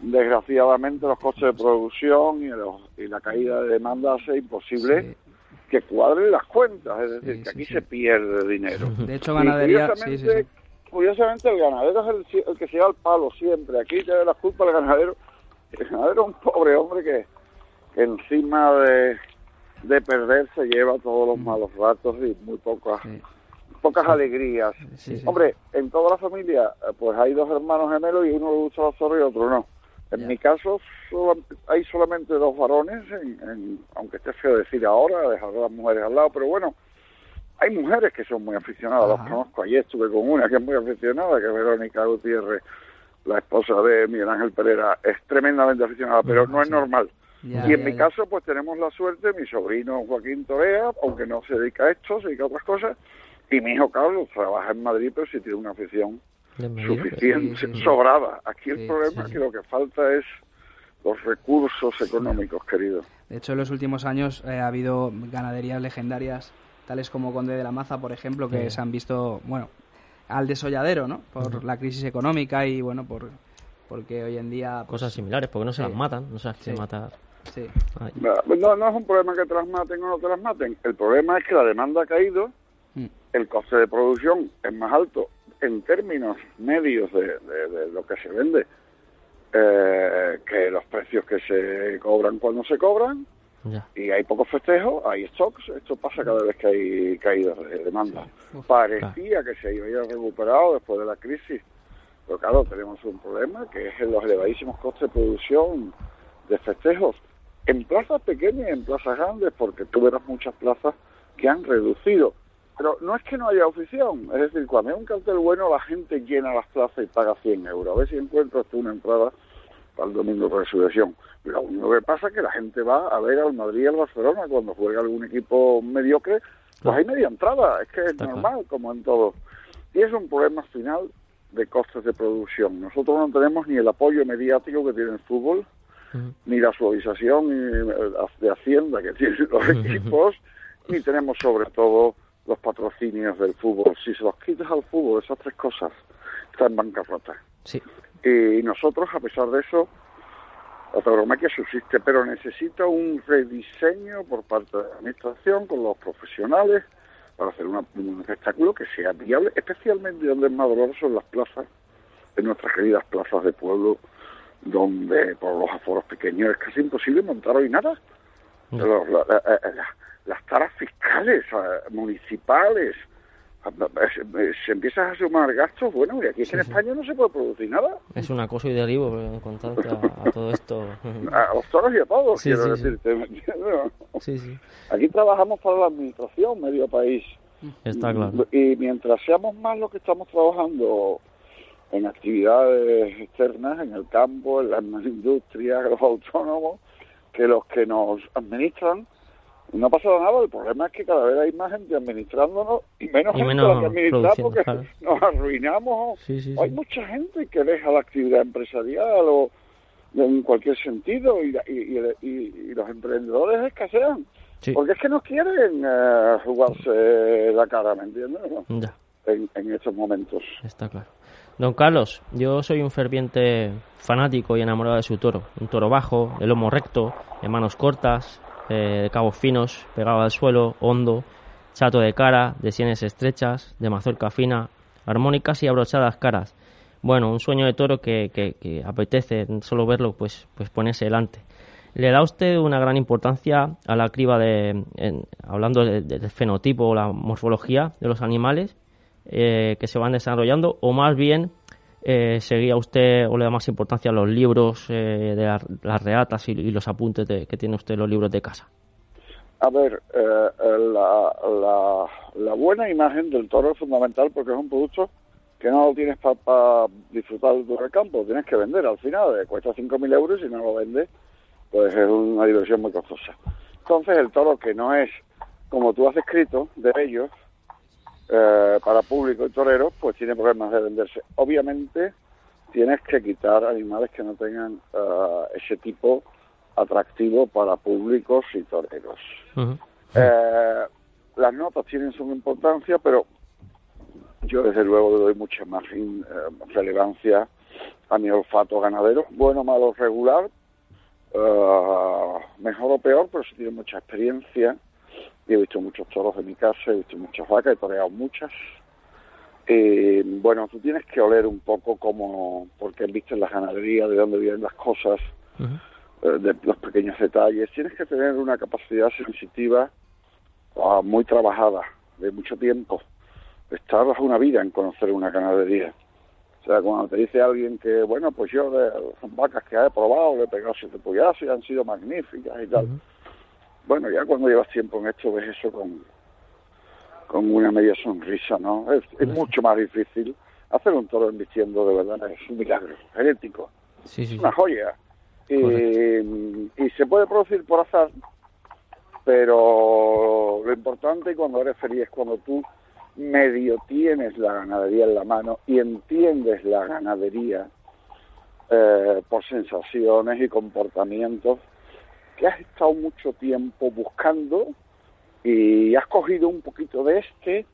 desgraciadamente los costes de producción y, y la caída de demanda hace imposible que cuadren las cuentas, es decir, que aquí se pierde dinero. De hecho, ganadería... Curiosamente, curiosamente, el ganadero es el, que se lleva el palo siempre. Aquí tiene la culpa el ganadero. El ganadero es un pobre hombre que, encima de, de perder se lleva todos los malos ratos y muy pocas pocas alegrías. Hombre, en toda la familia, eh, pues hay dos hermanos gemelos y uno le gusta los zorros y otro no. En mi caso hay solamente dos varones, aunque esté feo decir ahora, dejar a las mujeres al lado, pero bueno, hay mujeres que son muy aficionadas, los conozco, ayer estuve con una que es muy aficionada, que es Verónica Gutiérrez, la esposa de Miguel Ángel Pereira, es tremendamente aficionada, pero no es normal. Y en mi caso, pues tenemos la suerte, mi sobrino Joaquín Torea, aunque no se dedica a esto, se dedica a otras cosas, y mi hijo Carlos trabaja en Madrid, pero sí tiene una afición suficiente, sobrada. Aquí el problema es que lo que falta es los recursos económicos, querido. De hecho, en los últimos años eh, ha habido ganaderías legendarias, tales como Conde de la Maza, por ejemplo, que se han visto, bueno, al desolladero, ¿no? Por la crisis económica y, bueno, por porque hoy en día... Pues, Cosas similares, porque no se las matan, no se las matar. Sí. No, no es un problema que te las maten o no te las maten. El problema es que la demanda ha caído, mm. el coste de producción es más alto en términos medios de, lo que se vende eh, que los precios que se cobran cuando se cobran y hay pocos festejos, hay stocks, esto pasa cada vez que hay caídas de demanda. Parecía que se había recuperado después de la crisis, pero claro, tenemos un problema que es los elevadísimos costes de producción de festejos en plazas pequeñas y en plazas grandes, porque tú verás muchas plazas que han reducido pero no es que no haya ofición, es decir, cuando hay un cartel bueno la gente llena las plazas y paga 100 euros. A ver si encuentras tú una entrada para el domingo de resurrección. Lo único que pasa es que la gente va a ver al Madrid y al Barcelona cuando juega algún equipo mediocre pues hay media entrada, es que es normal, como en todo. Y es un problema final de costes de producción. Nosotros no tenemos ni el apoyo mediático que tiene el fútbol, ni la suavización de Hacienda que tienen los equipos, ni tenemos sobre todo los patrocinios del fútbol. Si se los quitas al fútbol, esas tres cosas, está en bancarrota. Sí. Y nosotros, a pesar de eso, la tauromaquia subsiste, pero necesita un rediseño por parte de la Administración con los profesionales para hacer un espectáculo que sea viable, especialmente donde es más doloroso en las plazas, en nuestras queridas plazas de pueblo, donde por los aforos pequeños es casi imposible montar hoy nada. las taras fiscales eh, municipales, se empiezan a sumar gastos, bueno, y aquí en España no se puede producir nada. Es un acoso y derribo en a, a, todo esto. a los toros y a todos, quiero decirte, Aquí trabajamos para la administración, medio país. Está claro. Y mientras seamos más los que estamos trabajando en actividades externas, en el campo, en las industrias, los autónomos, que los que nos administran, no ha pasado nada, el problema es que cada vez hay más gente administrándonos y menos gente la que administrar porque nos arruinamos. hay mucha gente que deja la actividad empresarial o en cualquier sentido y, y, los emprendedores escasean. Porque es que no quieren eh, jugarse la cara, ¿me entiendes? En, en estos momentos. Está claro. Don Carlos, yo soy un ferviente fanático y enamorado de su toro. Un toro bajo, de lomo recto, de manos cortas, eh, de cabos finos, pegado al suelo, hondo, chato de cara, de sienes estrechas, de mazorca fina, armónicas y abrochadas caras. Bueno, un sueño de toro que, que, apetece solo verlo, pues, pues ponerse delante. ¿Le da usted una gran importancia a la criba de, hablando del fenotipo o la morfología de los animales eh, que se van desarrollando, o más bien eh, seguía usted o le da más importancia a los libros eh, de las reatas y, los apuntes que tiene usted los libros de casa? A ver, eh, la, la, buena imagen del toro es fundamental porque es un producto que no lo tienes para disfrutar del campo, lo tienes que vender al final, cuesta 5.000 euros y no lo vendes, pues es una diversión muy costosa. Entonces el toro que no es, como tú has escrito, de ellos, eh, para público y toreros, pues tiene problemas de venderse. Obviamente tienes que quitar animales que no tengan eh, ese tipo atractivo para públicos y toreros. Eh, las notas tienen su importancia, pero yo desde luego le doy mucha más relevancia a mi olfato ganadero, bueno, malo, regular, mejor o peor, pero si tiene mucha experiencia he visto muchos toros de mi casa, he visto muchas vacas, he toreado muchas. Eh, bueno, tú tienes que oler un poco como, porque viste en la ganadería, de dónde vienen las cosas, eh, de los pequeños detalles. Tienes que tener una capacidad sensitiva ah, muy trabajada, de mucho tiempo. Estar una vida en conocer una ganadería. O sea, cuando te dice alguien que, bueno, pues yo de son vacas que he probado, le he pegado siete pollazos y han sido magníficas y tal bueno, ya cuando llevas tiempo en esto ves eso con, con una media sonrisa, ¿no? Es, mucho más difícil. Hacer un toro embistiendo de verdad es un milagro, genético. Sí, Una joya. Y, y, se puede producir por azar, pero lo importante cuando eres feliz es cuando tú medio tienes la ganadería en la mano y entiendes la ganadería eh, por sensaciones y comportamientos que has estado mucho tiempo buscando y has cogido un poquito de este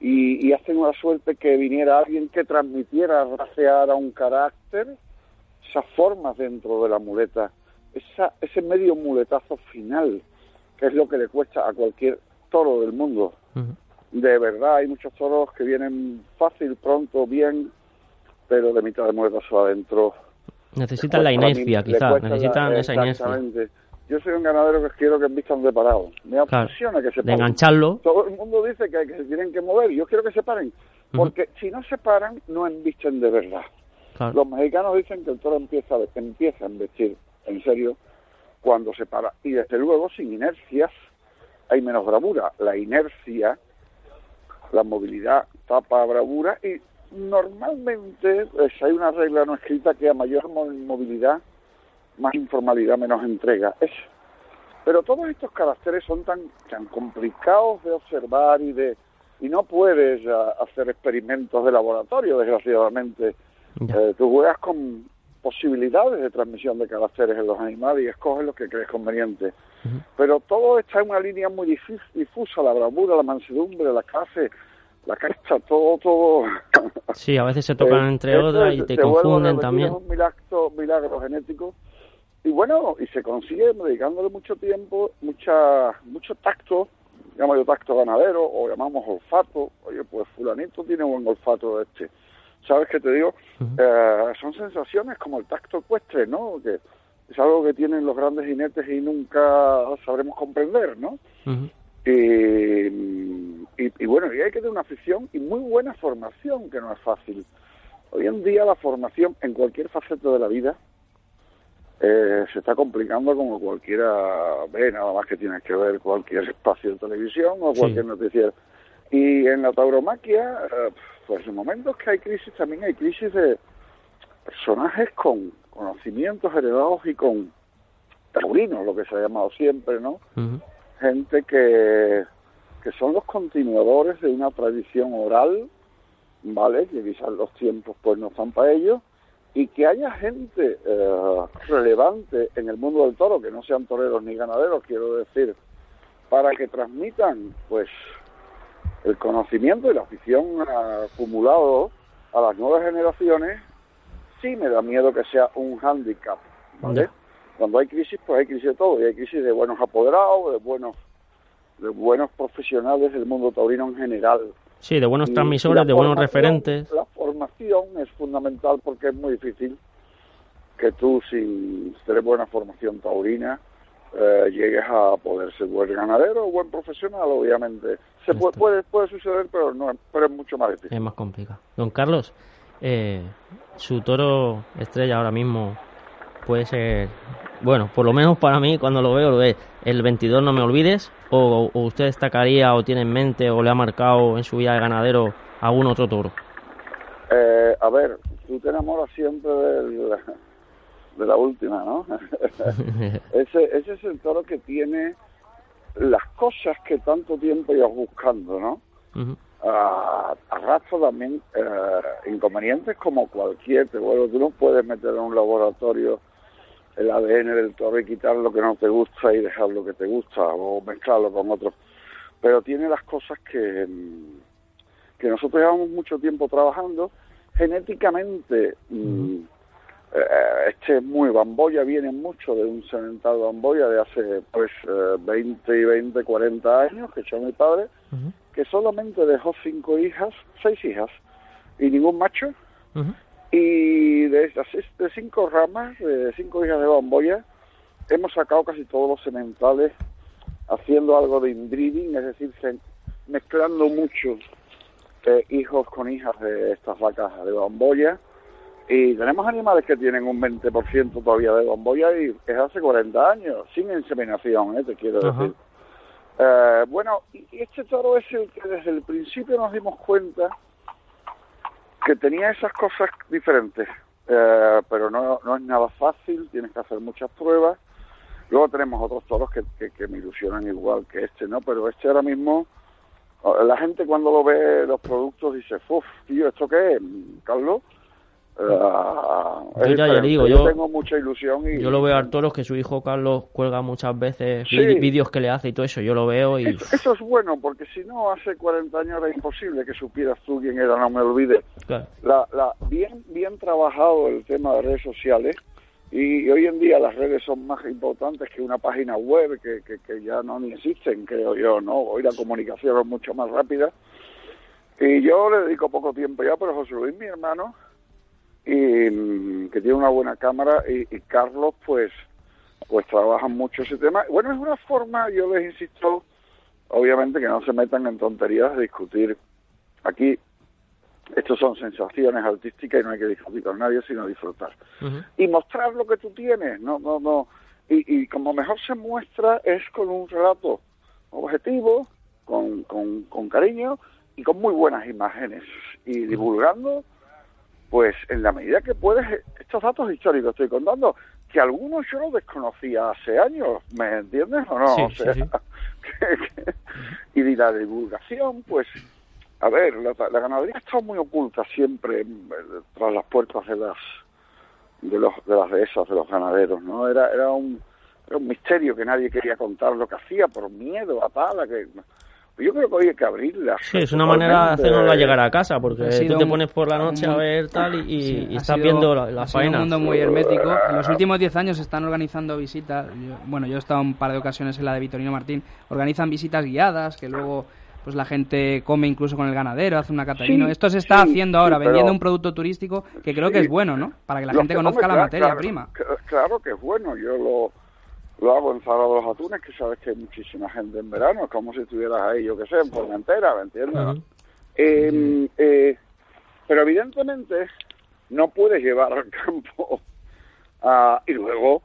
y, has tenido la suerte que viniera alguien que transmitiera, a un carácter, esas formas dentro de la muleta, esa, ese medio muletazo final, que es lo que le cuesta a cualquier toro del mundo. De verdad, hay muchos toros que vienen fácil, pronto, bien, pero de mitad de muletazo adentro. Necesitan la inercia, quizás, necesitan esa inercia yo soy un ganadero que quiero que vistan de parado. Me apasiona que se paren. De engancharlo. Todo el mundo dice que, se tienen que mover. Yo quiero que se paren. Porque si no se paran, no embisten de verdad. Los mexicanos dicen que el toro empieza, empieza a embestir en serio cuando se para. Y desde luego, sin inercias, hay menos bravura. La inercia, la movilidad tapa bravura y normalmente pues, hay una regla no escrita que a mayor movilidad más informalidad, menos entrega. Es Pero todos estos caracteres son tan, tan complicados de observar y de y no puedes ah, hacer experimentos de laboratorio, desgraciadamente. Eh, tú juegas con posibilidades de transmisión de caracteres en los animales y escoges lo que crees conveniente. Pero todo está en una línea muy difusa, la bravura, la mansedumbre, la clase, la casta, todo, todo. Sí, a veces se tocan eh, entre otras y te, confunden también. Es un milagro, milagro genético. Y bueno, y se consigue dedicándole mucho tiempo, mucha, mucho tacto, llamo yo tacto ganadero o llamamos olfato. Oye, pues fulanito tiene buen olfato este. ¿Sabes qué te digo? Eh, son sensaciones como el tacto ecuestre, ¿no? Que es algo que tienen los grandes jinetes y nunca sabremos comprender, ¿no? y, y, bueno, y hay que tener una afición y muy buena formación, que no es fácil. Hoy en día la formación en cualquier faceta de la vida eh, se está complicando como cualquiera ve, nada más que tienes que ver cualquier espacio de televisión o cualquier noticiero. Y en la tauromaquia, eh, pues en momentos que hay crisis también hay crisis de personajes con conocimientos heredados y con taurinos, lo que se ha llamado siempre, ¿no? Gente que, que son los continuadores de una tradición oral, ¿vale? Que quizás los tiempos pues no están para ellos, y que haya gente eh, relevante en el mundo del toro, que no sean toreros ni ganaderos, quiero decir, para que transmitan pues el conocimiento y la afición acumulado a las nuevas generaciones, sí me da miedo que sea un hándicap, ¿vale? Cuando hay crisis, pues hay crisis de todo, y hay crisis de buenos apoderados, de buenos de buenos profesionales del mundo taurino en general. Sí, de buenos transmisores, de buenos referentes formación es fundamental porque es muy difícil que tú, sin tener buena formación taurina, eh, llegues a poder ser buen ganadero o buen profesional, obviamente. Se puede, puede, puede, suceder, pero, no, pero es mucho más difícil. Es más complicado. Don Carlos, eh, su toro estrella ahora mismo puede ser, bueno, por lo menos para mí, cuando lo veo, lo ve el 22 no me olvides, o, o usted destacaría o tiene en mente o le ha marcado en su vida de ganadero algún otro toro. Eh, a ver, tú te enamoras siempre de la última, ¿no? ese, ese es el toro que tiene las cosas que tanto tiempo ibas buscando, ¿no? Ah, arrastra también eh, inconvenientes como cualquier, bueno, tú no puedes meter en un laboratorio el ADN del toro y quitar lo que no te gusta y dejar lo que te gusta o mezclarlo con otro. Pero tiene las cosas que, que nosotros llevamos mucho tiempo trabajando. Genéticamente mm, eh, este muy bamboya viene mucho de un cemental bamboya de hace pues 20 y 20 40 años que echó mi padre que solamente dejó cinco hijas seis hijas y ningún macho y de esas de cinco ramas de cinco hijas de bamboya hemos sacado casi todos los sementales haciendo algo de inbreeding es decir mezclando mucho hijos con hijas de estas vacas de bamboya. Y tenemos animales que tienen un 20% todavía de bamboya y es hace 40 años, sin inseminación, ¿eh? te quiero decir. Eh, bueno, y este toro es el que desde el principio nos dimos cuenta que tenía esas cosas diferentes, eh, pero no, no es nada fácil, tienes que hacer muchas pruebas. Luego tenemos otros toros que, que, que me ilusionan igual que este, ¿no? Pero este ahora mismo la gente cuando lo ve los productos dice, uff, tío, ¿esto qué es, Carlos? Yo ya, digo, yo, tengo mucha ilusión y... Yo lo veo a toros que su hijo Carlos cuelga muchas veces vídeos que le hace y todo eso, yo lo veo y... Eso, es bueno, porque si no, hace 40 años era imposible que supieras tú quién era, no me olvides. La, la, bien, bien trabajado el tema de redes sociales, y hoy en día las redes son más importantes que una página web que, que, ya no ni existen, creo yo, ¿no? Hoy la comunicación es mucho más rápida. Y yo le dedico poco tiempo ya, pero José Luis, mi hermano, que tiene una buena cámara, y, Carlos, pues, pues trabajan mucho ese tema. Bueno, es una forma, yo les insisto, obviamente que no se metan en tonterías de discutir. Aquí estos son sensaciones artísticas y no hay que discutir con nadie, sino disfrutar. Y mostrar lo que tú tienes, no, no, no. Y, y, como mejor se muestra es con un relato objetivo, con, con, con cariño y con muy buenas imágenes. Y divulgando, pues en la medida que puedes, estos datos históricos estoy contando, que algunos yo lo desconocía hace años, ¿me entiendes o no? Sí, o sea, sí, sí. que- que- y de la divulgación, pues, a ver, la, la ganadería ha estado muy oculta siempre eh, tras las puertas de las de los de las dehesas de los ganaderos, ¿no? Era era un era un misterio que nadie quería contar lo que hacía por miedo a tal, a que yo creo que hoy hay que abrirla. Sí, es una manera de hacernosla llegar a casa, porque tú te un- pones por la noche un- a ver tal y, Sí, y estás sido- viendo la, la faena. un mundo muy hermético. En los últimos 10 años se están organizando visitas. Yo- bueno, yo he estado un par de ocasiones en la de Vitorino Martín. Organizan visitas guiadas que luego pues la gente come incluso con el ganadero, hace una cata Sí. Esto se está sí, haciendo ahora, sí, pero- vendiendo un producto turístico que creo que es bueno, ¿no? Para que la gente conozca hombre, la claro, materia claro, prima. cl- Claro que es bueno, yo lo, lo hago en Zara de los Atunes, que sabes que hay muchísima gente en verano, es como si estuvieras ahí, yo qué sé, en Formentera, ¿me entiendes? Ujú. Eh, eh, pero evidentemente no puedes llevar al campo a- y luego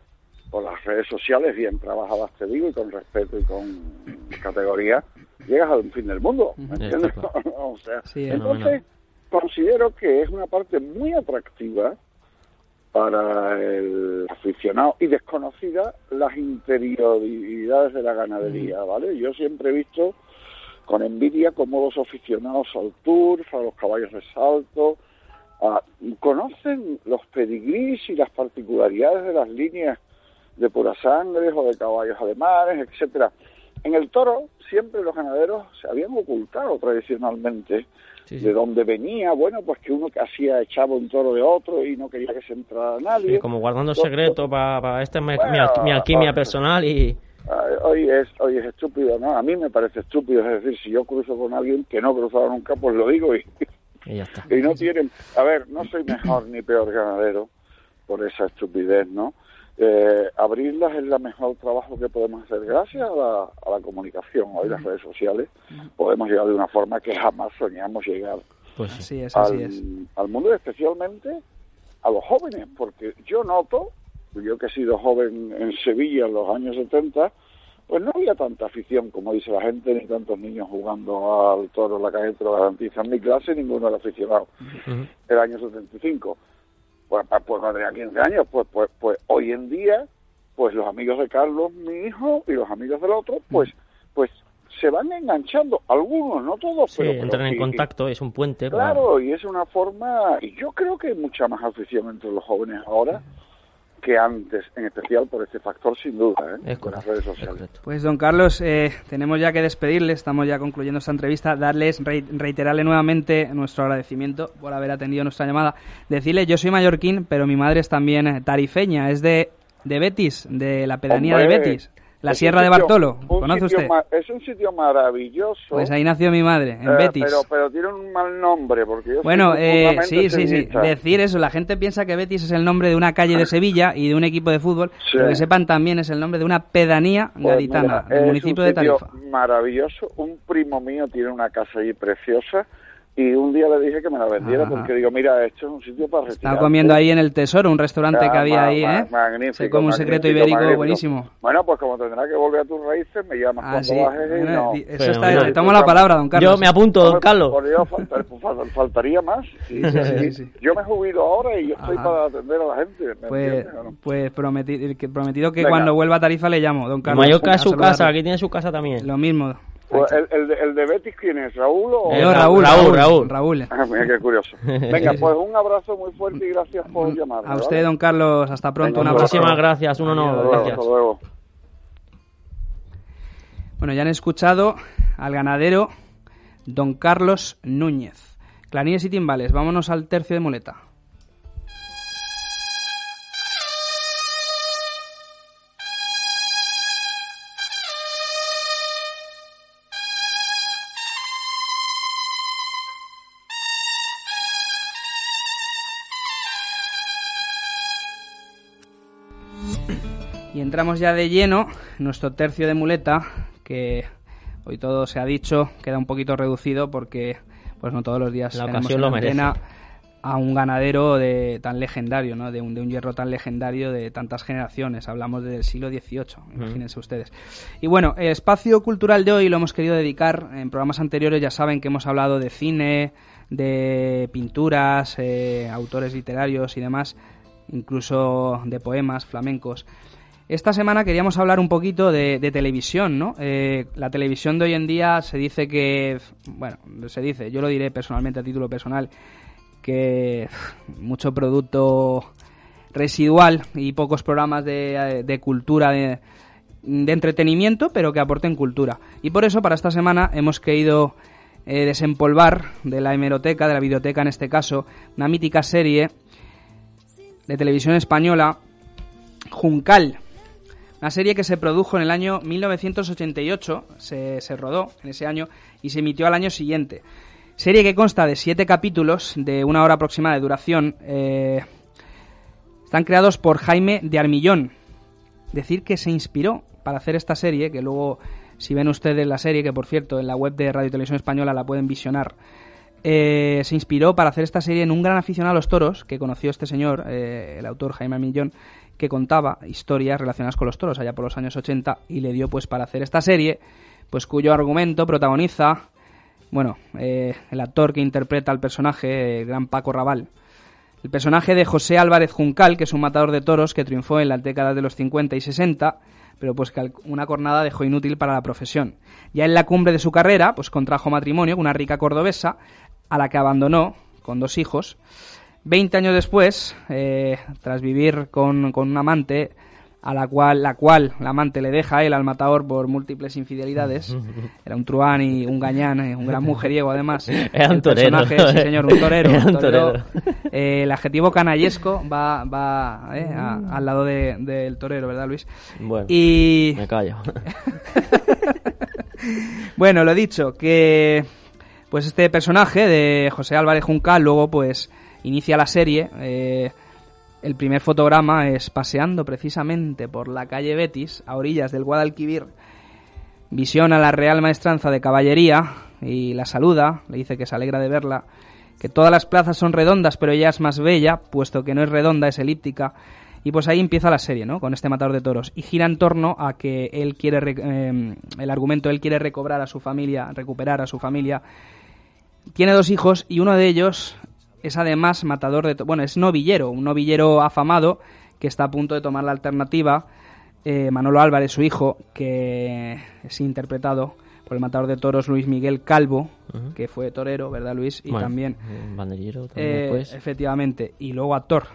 por las redes sociales bien trabajadas te digo y con respeto y con categoría llegas al fin del mundo ¿me entiendes? o sea, Sí, entonces considero que es una parte muy atractiva para el aficionado y desconocida las interioridades de la ganadería, ¿vale? Yo siempre he visto con envidia cómo los aficionados al tour, a los caballos de salto, ah, conocen los pedigrís y las particularidades de las líneas de pura sangre o de caballos alemanes, etcétera. En el toro siempre los ganaderos se habían ocultado tradicionalmente Sí, sí. de dónde venía, bueno, pues que uno que hacía echaba un toro de otro y no quería que se entrara nadie. Sí, como guardando secreto para esta Bueno, mi al- mi alquimia personal y Hoy es, hoy es estúpido, ¿no? A mí me parece estúpido, es decir, si yo cruzo con alguien que no he cruzado nunca, pues lo digo y, y ya está. y no tienen... A ver, no soy mejor ni peor ganadero por esa estupidez, ¿no? Eh, abrirlas es el mejor trabajo que podemos hacer gracias a la, a la comunicación. Hoy las redes sociales podemos llegar de una forma que jamás soñamos llegar Pues sí. Así es, así al, es. al mundo y especialmente a los jóvenes, porque yo noto, yo que he sido joven en Sevilla en los años 70, pues no había tanta afición como dice la gente, ni tantos niños jugando al toro en la calle te lo garantiza. En mi clase ninguno era aficionado. Ujú. El año 75. Pues, pues cuando tenía 15 años, pues, pues, pues hoy en día, pues los amigos de Carlos, mi hijo, y los amigos del otro, pues, pues se van enganchando. Algunos, no todos, Sí, pero, pero entran en sí. contacto, es un puente. para- Claro, y es una forma, y yo creo que hay mucha más afición entre los jóvenes ahora que antes, en especial por este factor, sin duda, ¿eh? Es con las redes es sociales. Pues don Carlos, eh, tenemos ya que despedirle, estamos ya concluyendo esta entrevista, darles, rei- reiterarle nuevamente nuestro agradecimiento por haber atendido nuestra llamada. Decirle, yo soy mallorquín, pero mi madre es también tarifeña, es de, de Betis, de la pedanía de Betis, la es Sierra de Bartolo, ¿conoce usted? es un sitio maravilloso. Pues ahí nació mi madre, en eh, Betis. Pero, pero tiene un mal nombre, porque yo Bueno, eh, sí, sí, sí. Decir eso, la gente piensa que Betis es el nombre de una calle de Sevilla y de un equipo de fútbol, Sí. pero que sepan también es el nombre de una pedanía Pues gaditana mira, del es municipio un de sitio Tarifa. maravilloso. Un primo mío tiene una casa allí preciosa y un día le dije que me la vendiera Ajá. porque digo, mira, esto es un sitio para retirar. Estaba comiendo ahí en el Tesoro, un restaurante Ah, que había ma- ahí, ma- ¿eh? magnífico, Se come un secreto ibérico magnífico. buenísimo. Bueno, pues como tendrá que volver a tus raíces, me llamas Ah, cuando sí. bajes y Bueno, no... di- Eso Pero está, tomo la palabra, don Carlos. Yo me apunto, don Carlos. por Dios, fal- faltaría más. Y- sí, sí. Yo me jubilo ahora y yo estoy Ajá. para atender a la gente. ¿me Pues, no? pues prometido que Venga. cuando vuelva a Tarifa le llamo, don Carlos. Mallorca a es su casa, aquí tiene su casa también. Lo mismo. Pues, el, el, de, el de Betis, ¿quién es? ¿Raúl o...? Eh, Raúl, Raúl, Raúl, Raúl. Ah, mira, qué curioso. Venga, pues un abrazo muy fuerte y gracias por llamarme. A usted, ¿vale? don Carlos, hasta pronto. Venga, un abrazo. Muchísimas gracias, un honor, gracias. hasta luego. Bueno, ya han escuchado al ganadero don Carlos Núñez. Clarines y timbales, vámonos al tercio de muleta. Entramos ya de lleno en nuestro tercio de muleta, que hoy todo se ha dicho, queda un poquito reducido porque pues no todos los días La tenemos ocasión en lo merece. a un ganadero de tan legendario, ¿no? De un, de un hierro tan legendario de tantas generaciones. Hablamos del siglo XVIII, imagínense ustedes. Y bueno, el espacio cultural de hoy lo hemos querido dedicar. En programas anteriores ya saben que hemos hablado de cine, de pinturas, eh, autores literarios y demás. incluso de poemas flamencos. Esta semana queríamos hablar un poquito de, televisión, ¿no? Eh, la televisión de hoy en día se dice que, bueno, se dice, yo lo diré personalmente a título personal, que mucho producto residual y pocos programas de, cultura, de, entretenimiento, pero que aporten cultura. Y por eso para esta semana hemos querido eh, desempolvar de la hemeroteca, de la biblioteca en este caso, una mítica serie de televisión española, Juncal. Una serie que se produjo en el año 1988, se, se rodó en ese año y se emitió al año siguiente. Serie que consta de siete capítulos de una hora aproximada de duración. Eh, están creados por Jaime de Armillón. Decir que se inspiró para hacer esta serie, que luego, si ven ustedes la serie, que por cierto en la web de Radio Televisión Española la pueden visionar, eh, se inspiró para hacer esta serie en un gran aficionado a los toros que conoció este señor, eh, el autor Jaime Armillón, que contaba historias relacionadas con los toros allá por los años 80 y le dio pues para hacer esta serie, pues cuyo argumento protagoniza bueno, eh, el actor que interpreta al personaje, el gran Paco Raval. El personaje de José Álvarez Juncal, que es un matador de toros que triunfó en las décadas de los 50 y 60, pero pues que una cornada dejó inútil para la profesión. Ya en la cumbre de su carrera, pues contrajo matrimonio con una rica cordobesa, a la que abandonó con dos hijos. Veinte años después, eh, tras vivir con, con un amante, a la cual la cual la amante le deja a él al matador por múltiples infidelidades. Era un truán y un gañán, eh, un gran mujeriego además. Era un torero. sí señor, un torero. Eh, el adjetivo canallesco va, va eh, al lado del torero, ¿verdad, Luis? Bueno, y... me callo. bueno, lo dicho, que pues este personaje de José Álvarez Juncal luego pues inicia la serie... Eh, el primer fotograma es paseando precisamente por la calle Betis, a orillas del Guadalquivir. Visiona la Real Maestranza de Caballería y la saluda, le dice que se alegra de verla, que todas las plazas son redondas, pero ella es más bella, puesto que no es redonda, es elíptica. Y pues ahí empieza la serie, ¿no? Con este matador de toros. Y gira en torno a que él quiere, eh, el argumento, él quiere recobrar a su familia, recuperar a su familia. Tiene dos hijos y uno de ellos es además matador de... Bueno, es novillero, un novillero afamado que está a punto de tomar la alternativa. Eh, Manolo Álvarez, su hijo, que es interpretado por el matador de toros Luis Miguel Calvo, que fue torero, ¿verdad, Luis? Y también... Banderillero también eh, Efectivamente. Y luego actor.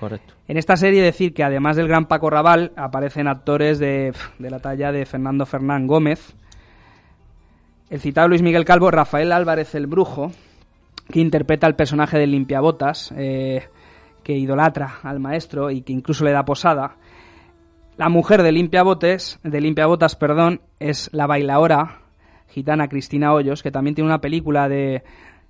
Correcto. En esta serie decir que además del gran Paco Raval aparecen actores de, de la talla de Fernando Fernán Gómez, el citado Luis Miguel Calvo, Rafael Álvarez el Brujo, que interpreta al personaje de Limpiabotas, eh, que idolatra al maestro y que incluso le da posada. La mujer de Limpiabotes, de Limpiabotas, perdón, es la bailaora gitana Cristina Hoyos, que también tiene una película de,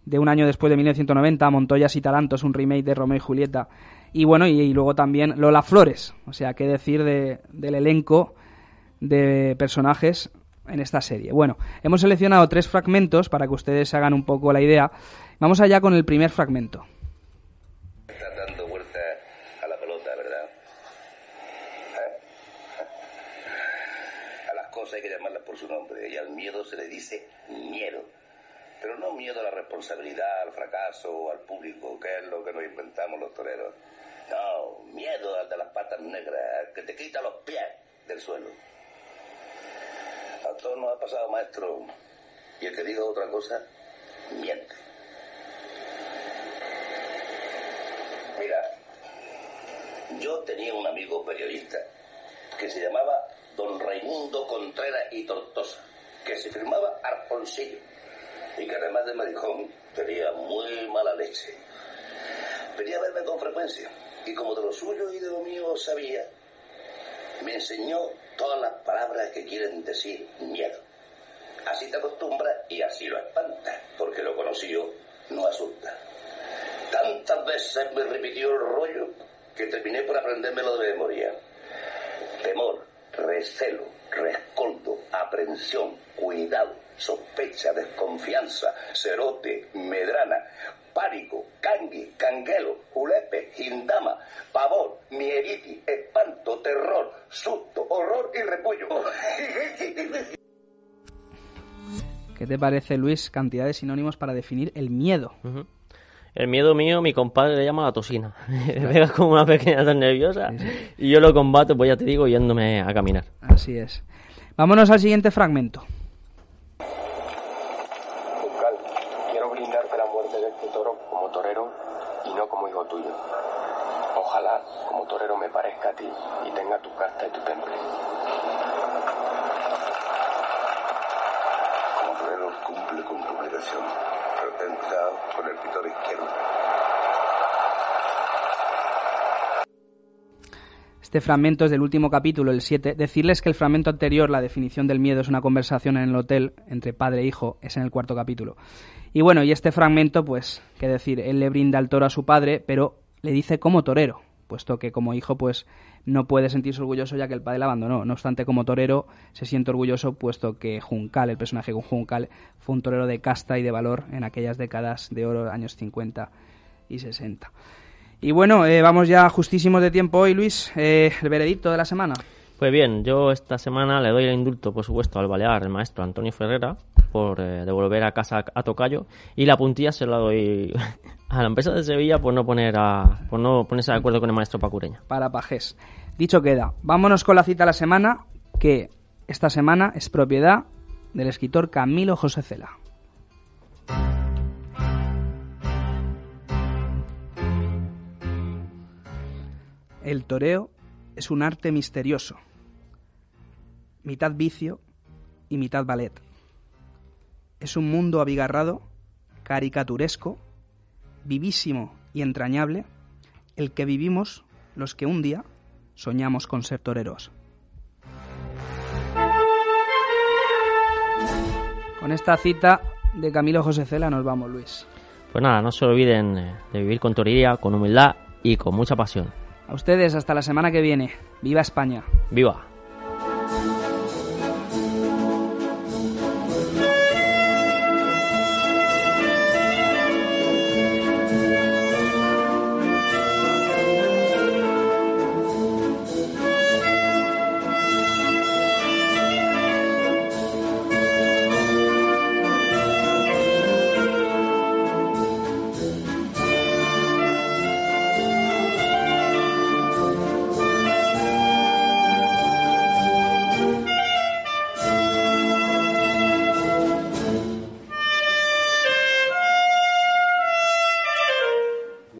de un año después de 1990, Montoyas y Tarantos, un remake de Romeo y Julieta. Y bueno, y, luego también Lola Flores, o sea, qué decir de, del elenco de personajes en esta serie. Bueno, hemos seleccionado tres fragmentos para que ustedes se hagan un poco la idea Vamos allá con el primer fragmento. Está dando vuelta a la pelota, ¿verdad? A las cosas hay que llamarlas por su nombre y al miedo se le dice miedo. Pero no miedo a la responsabilidad, al fracaso al público, que es lo que nos inventamos los toreros. No, miedo al de las patas negras, que te quita los pies del suelo. A todos nos ha pasado, maestro. Y el que diga otra cosa, miente. Yo tenía un amigo periodista que se llamaba don Raimundo Contreras y Tortosa, que se firmaba Arponcillo y que además de maricón tenía muy mala leche. Venía a verme con frecuencia y como de lo suyo y de lo mío sabía, me enseñó todas las palabras que quieren decir miedo. Así te acostumbras y así lo espantas, porque lo conocido no asusta. Tantas veces me repitió el rollo que terminé por aprendérmelo de memoria. Temor, recelo, rescoldo, aprensión, cuidado, sospecha, desconfianza, cerote, medrana, pánico, cangui, canguelo, julepe, gindama, pavor, mieriti, espanto, terror, susto, horror y repullo. ¿Qué te parece, Luis? Cantidad de sinónimos para definir el miedo. El miedo mío, mi compadre le llama la tosina. Pega como una pequeña tan nerviosa y yo lo combato, pues ya te digo, yéndome a caminar. Así es. Vámonos al siguiente fragmento. Juncal, quiero brindarte la muerte de este toro como torero y no como hijo tuyo. Ojalá como torero me parezca a ti y tenga tu casta y tu temple. Como torero cumple con tu obligación, pero ten cuidado con el pitor izquierdo. Este fragmento es del último capítulo, el 7. Decirles que el fragmento anterior, la definición del miedo, es una conversación en el hotel entre padre e hijo, es en el cuarto capítulo. Y bueno, y este fragmento, pues, qué decir, él le brinda el toro a su padre, pero le dice como torero, puesto que como hijo, pues, no puede sentirse orgulloso ya que el padre le abandonó. No obstante, como torero, se siente orgulloso, puesto que Juncal, el personaje con Juncal, fue un torero de casta y de valor en aquellas décadas de oro, años 50 y 60. Y bueno, eh, vamos ya justísimos de tiempo hoy, Luis. Eh, el veredicto de la semana. Pues bien, yo esta semana le doy el indulto, por supuesto, al balear, el maestro Antonio Ferrera, por eh, devolver a casa a Tocayo, y la puntilla se la doy a la empresa de Sevilla por no poner a, por no ponerse de acuerdo con el maestro Pacureña. para Pajés. Dicho queda, vámonos con la cita de la semana, que esta semana es propiedad del escritor Camilo José Cela. El toreo es un arte misterioso, mitad vicio y mitad ballet. Es un mundo abigarrado, caricaturesco, vivísimo y entrañable, el que vivimos los que un día soñamos con ser toreros. Con esta cita de Camilo José Cela nos vamos, Luis. Pues nada, no se olviden eh, de vivir con torería, con humildad y con mucha pasión. A ustedes hasta la semana que viene. ¡Viva España! ¡Viva!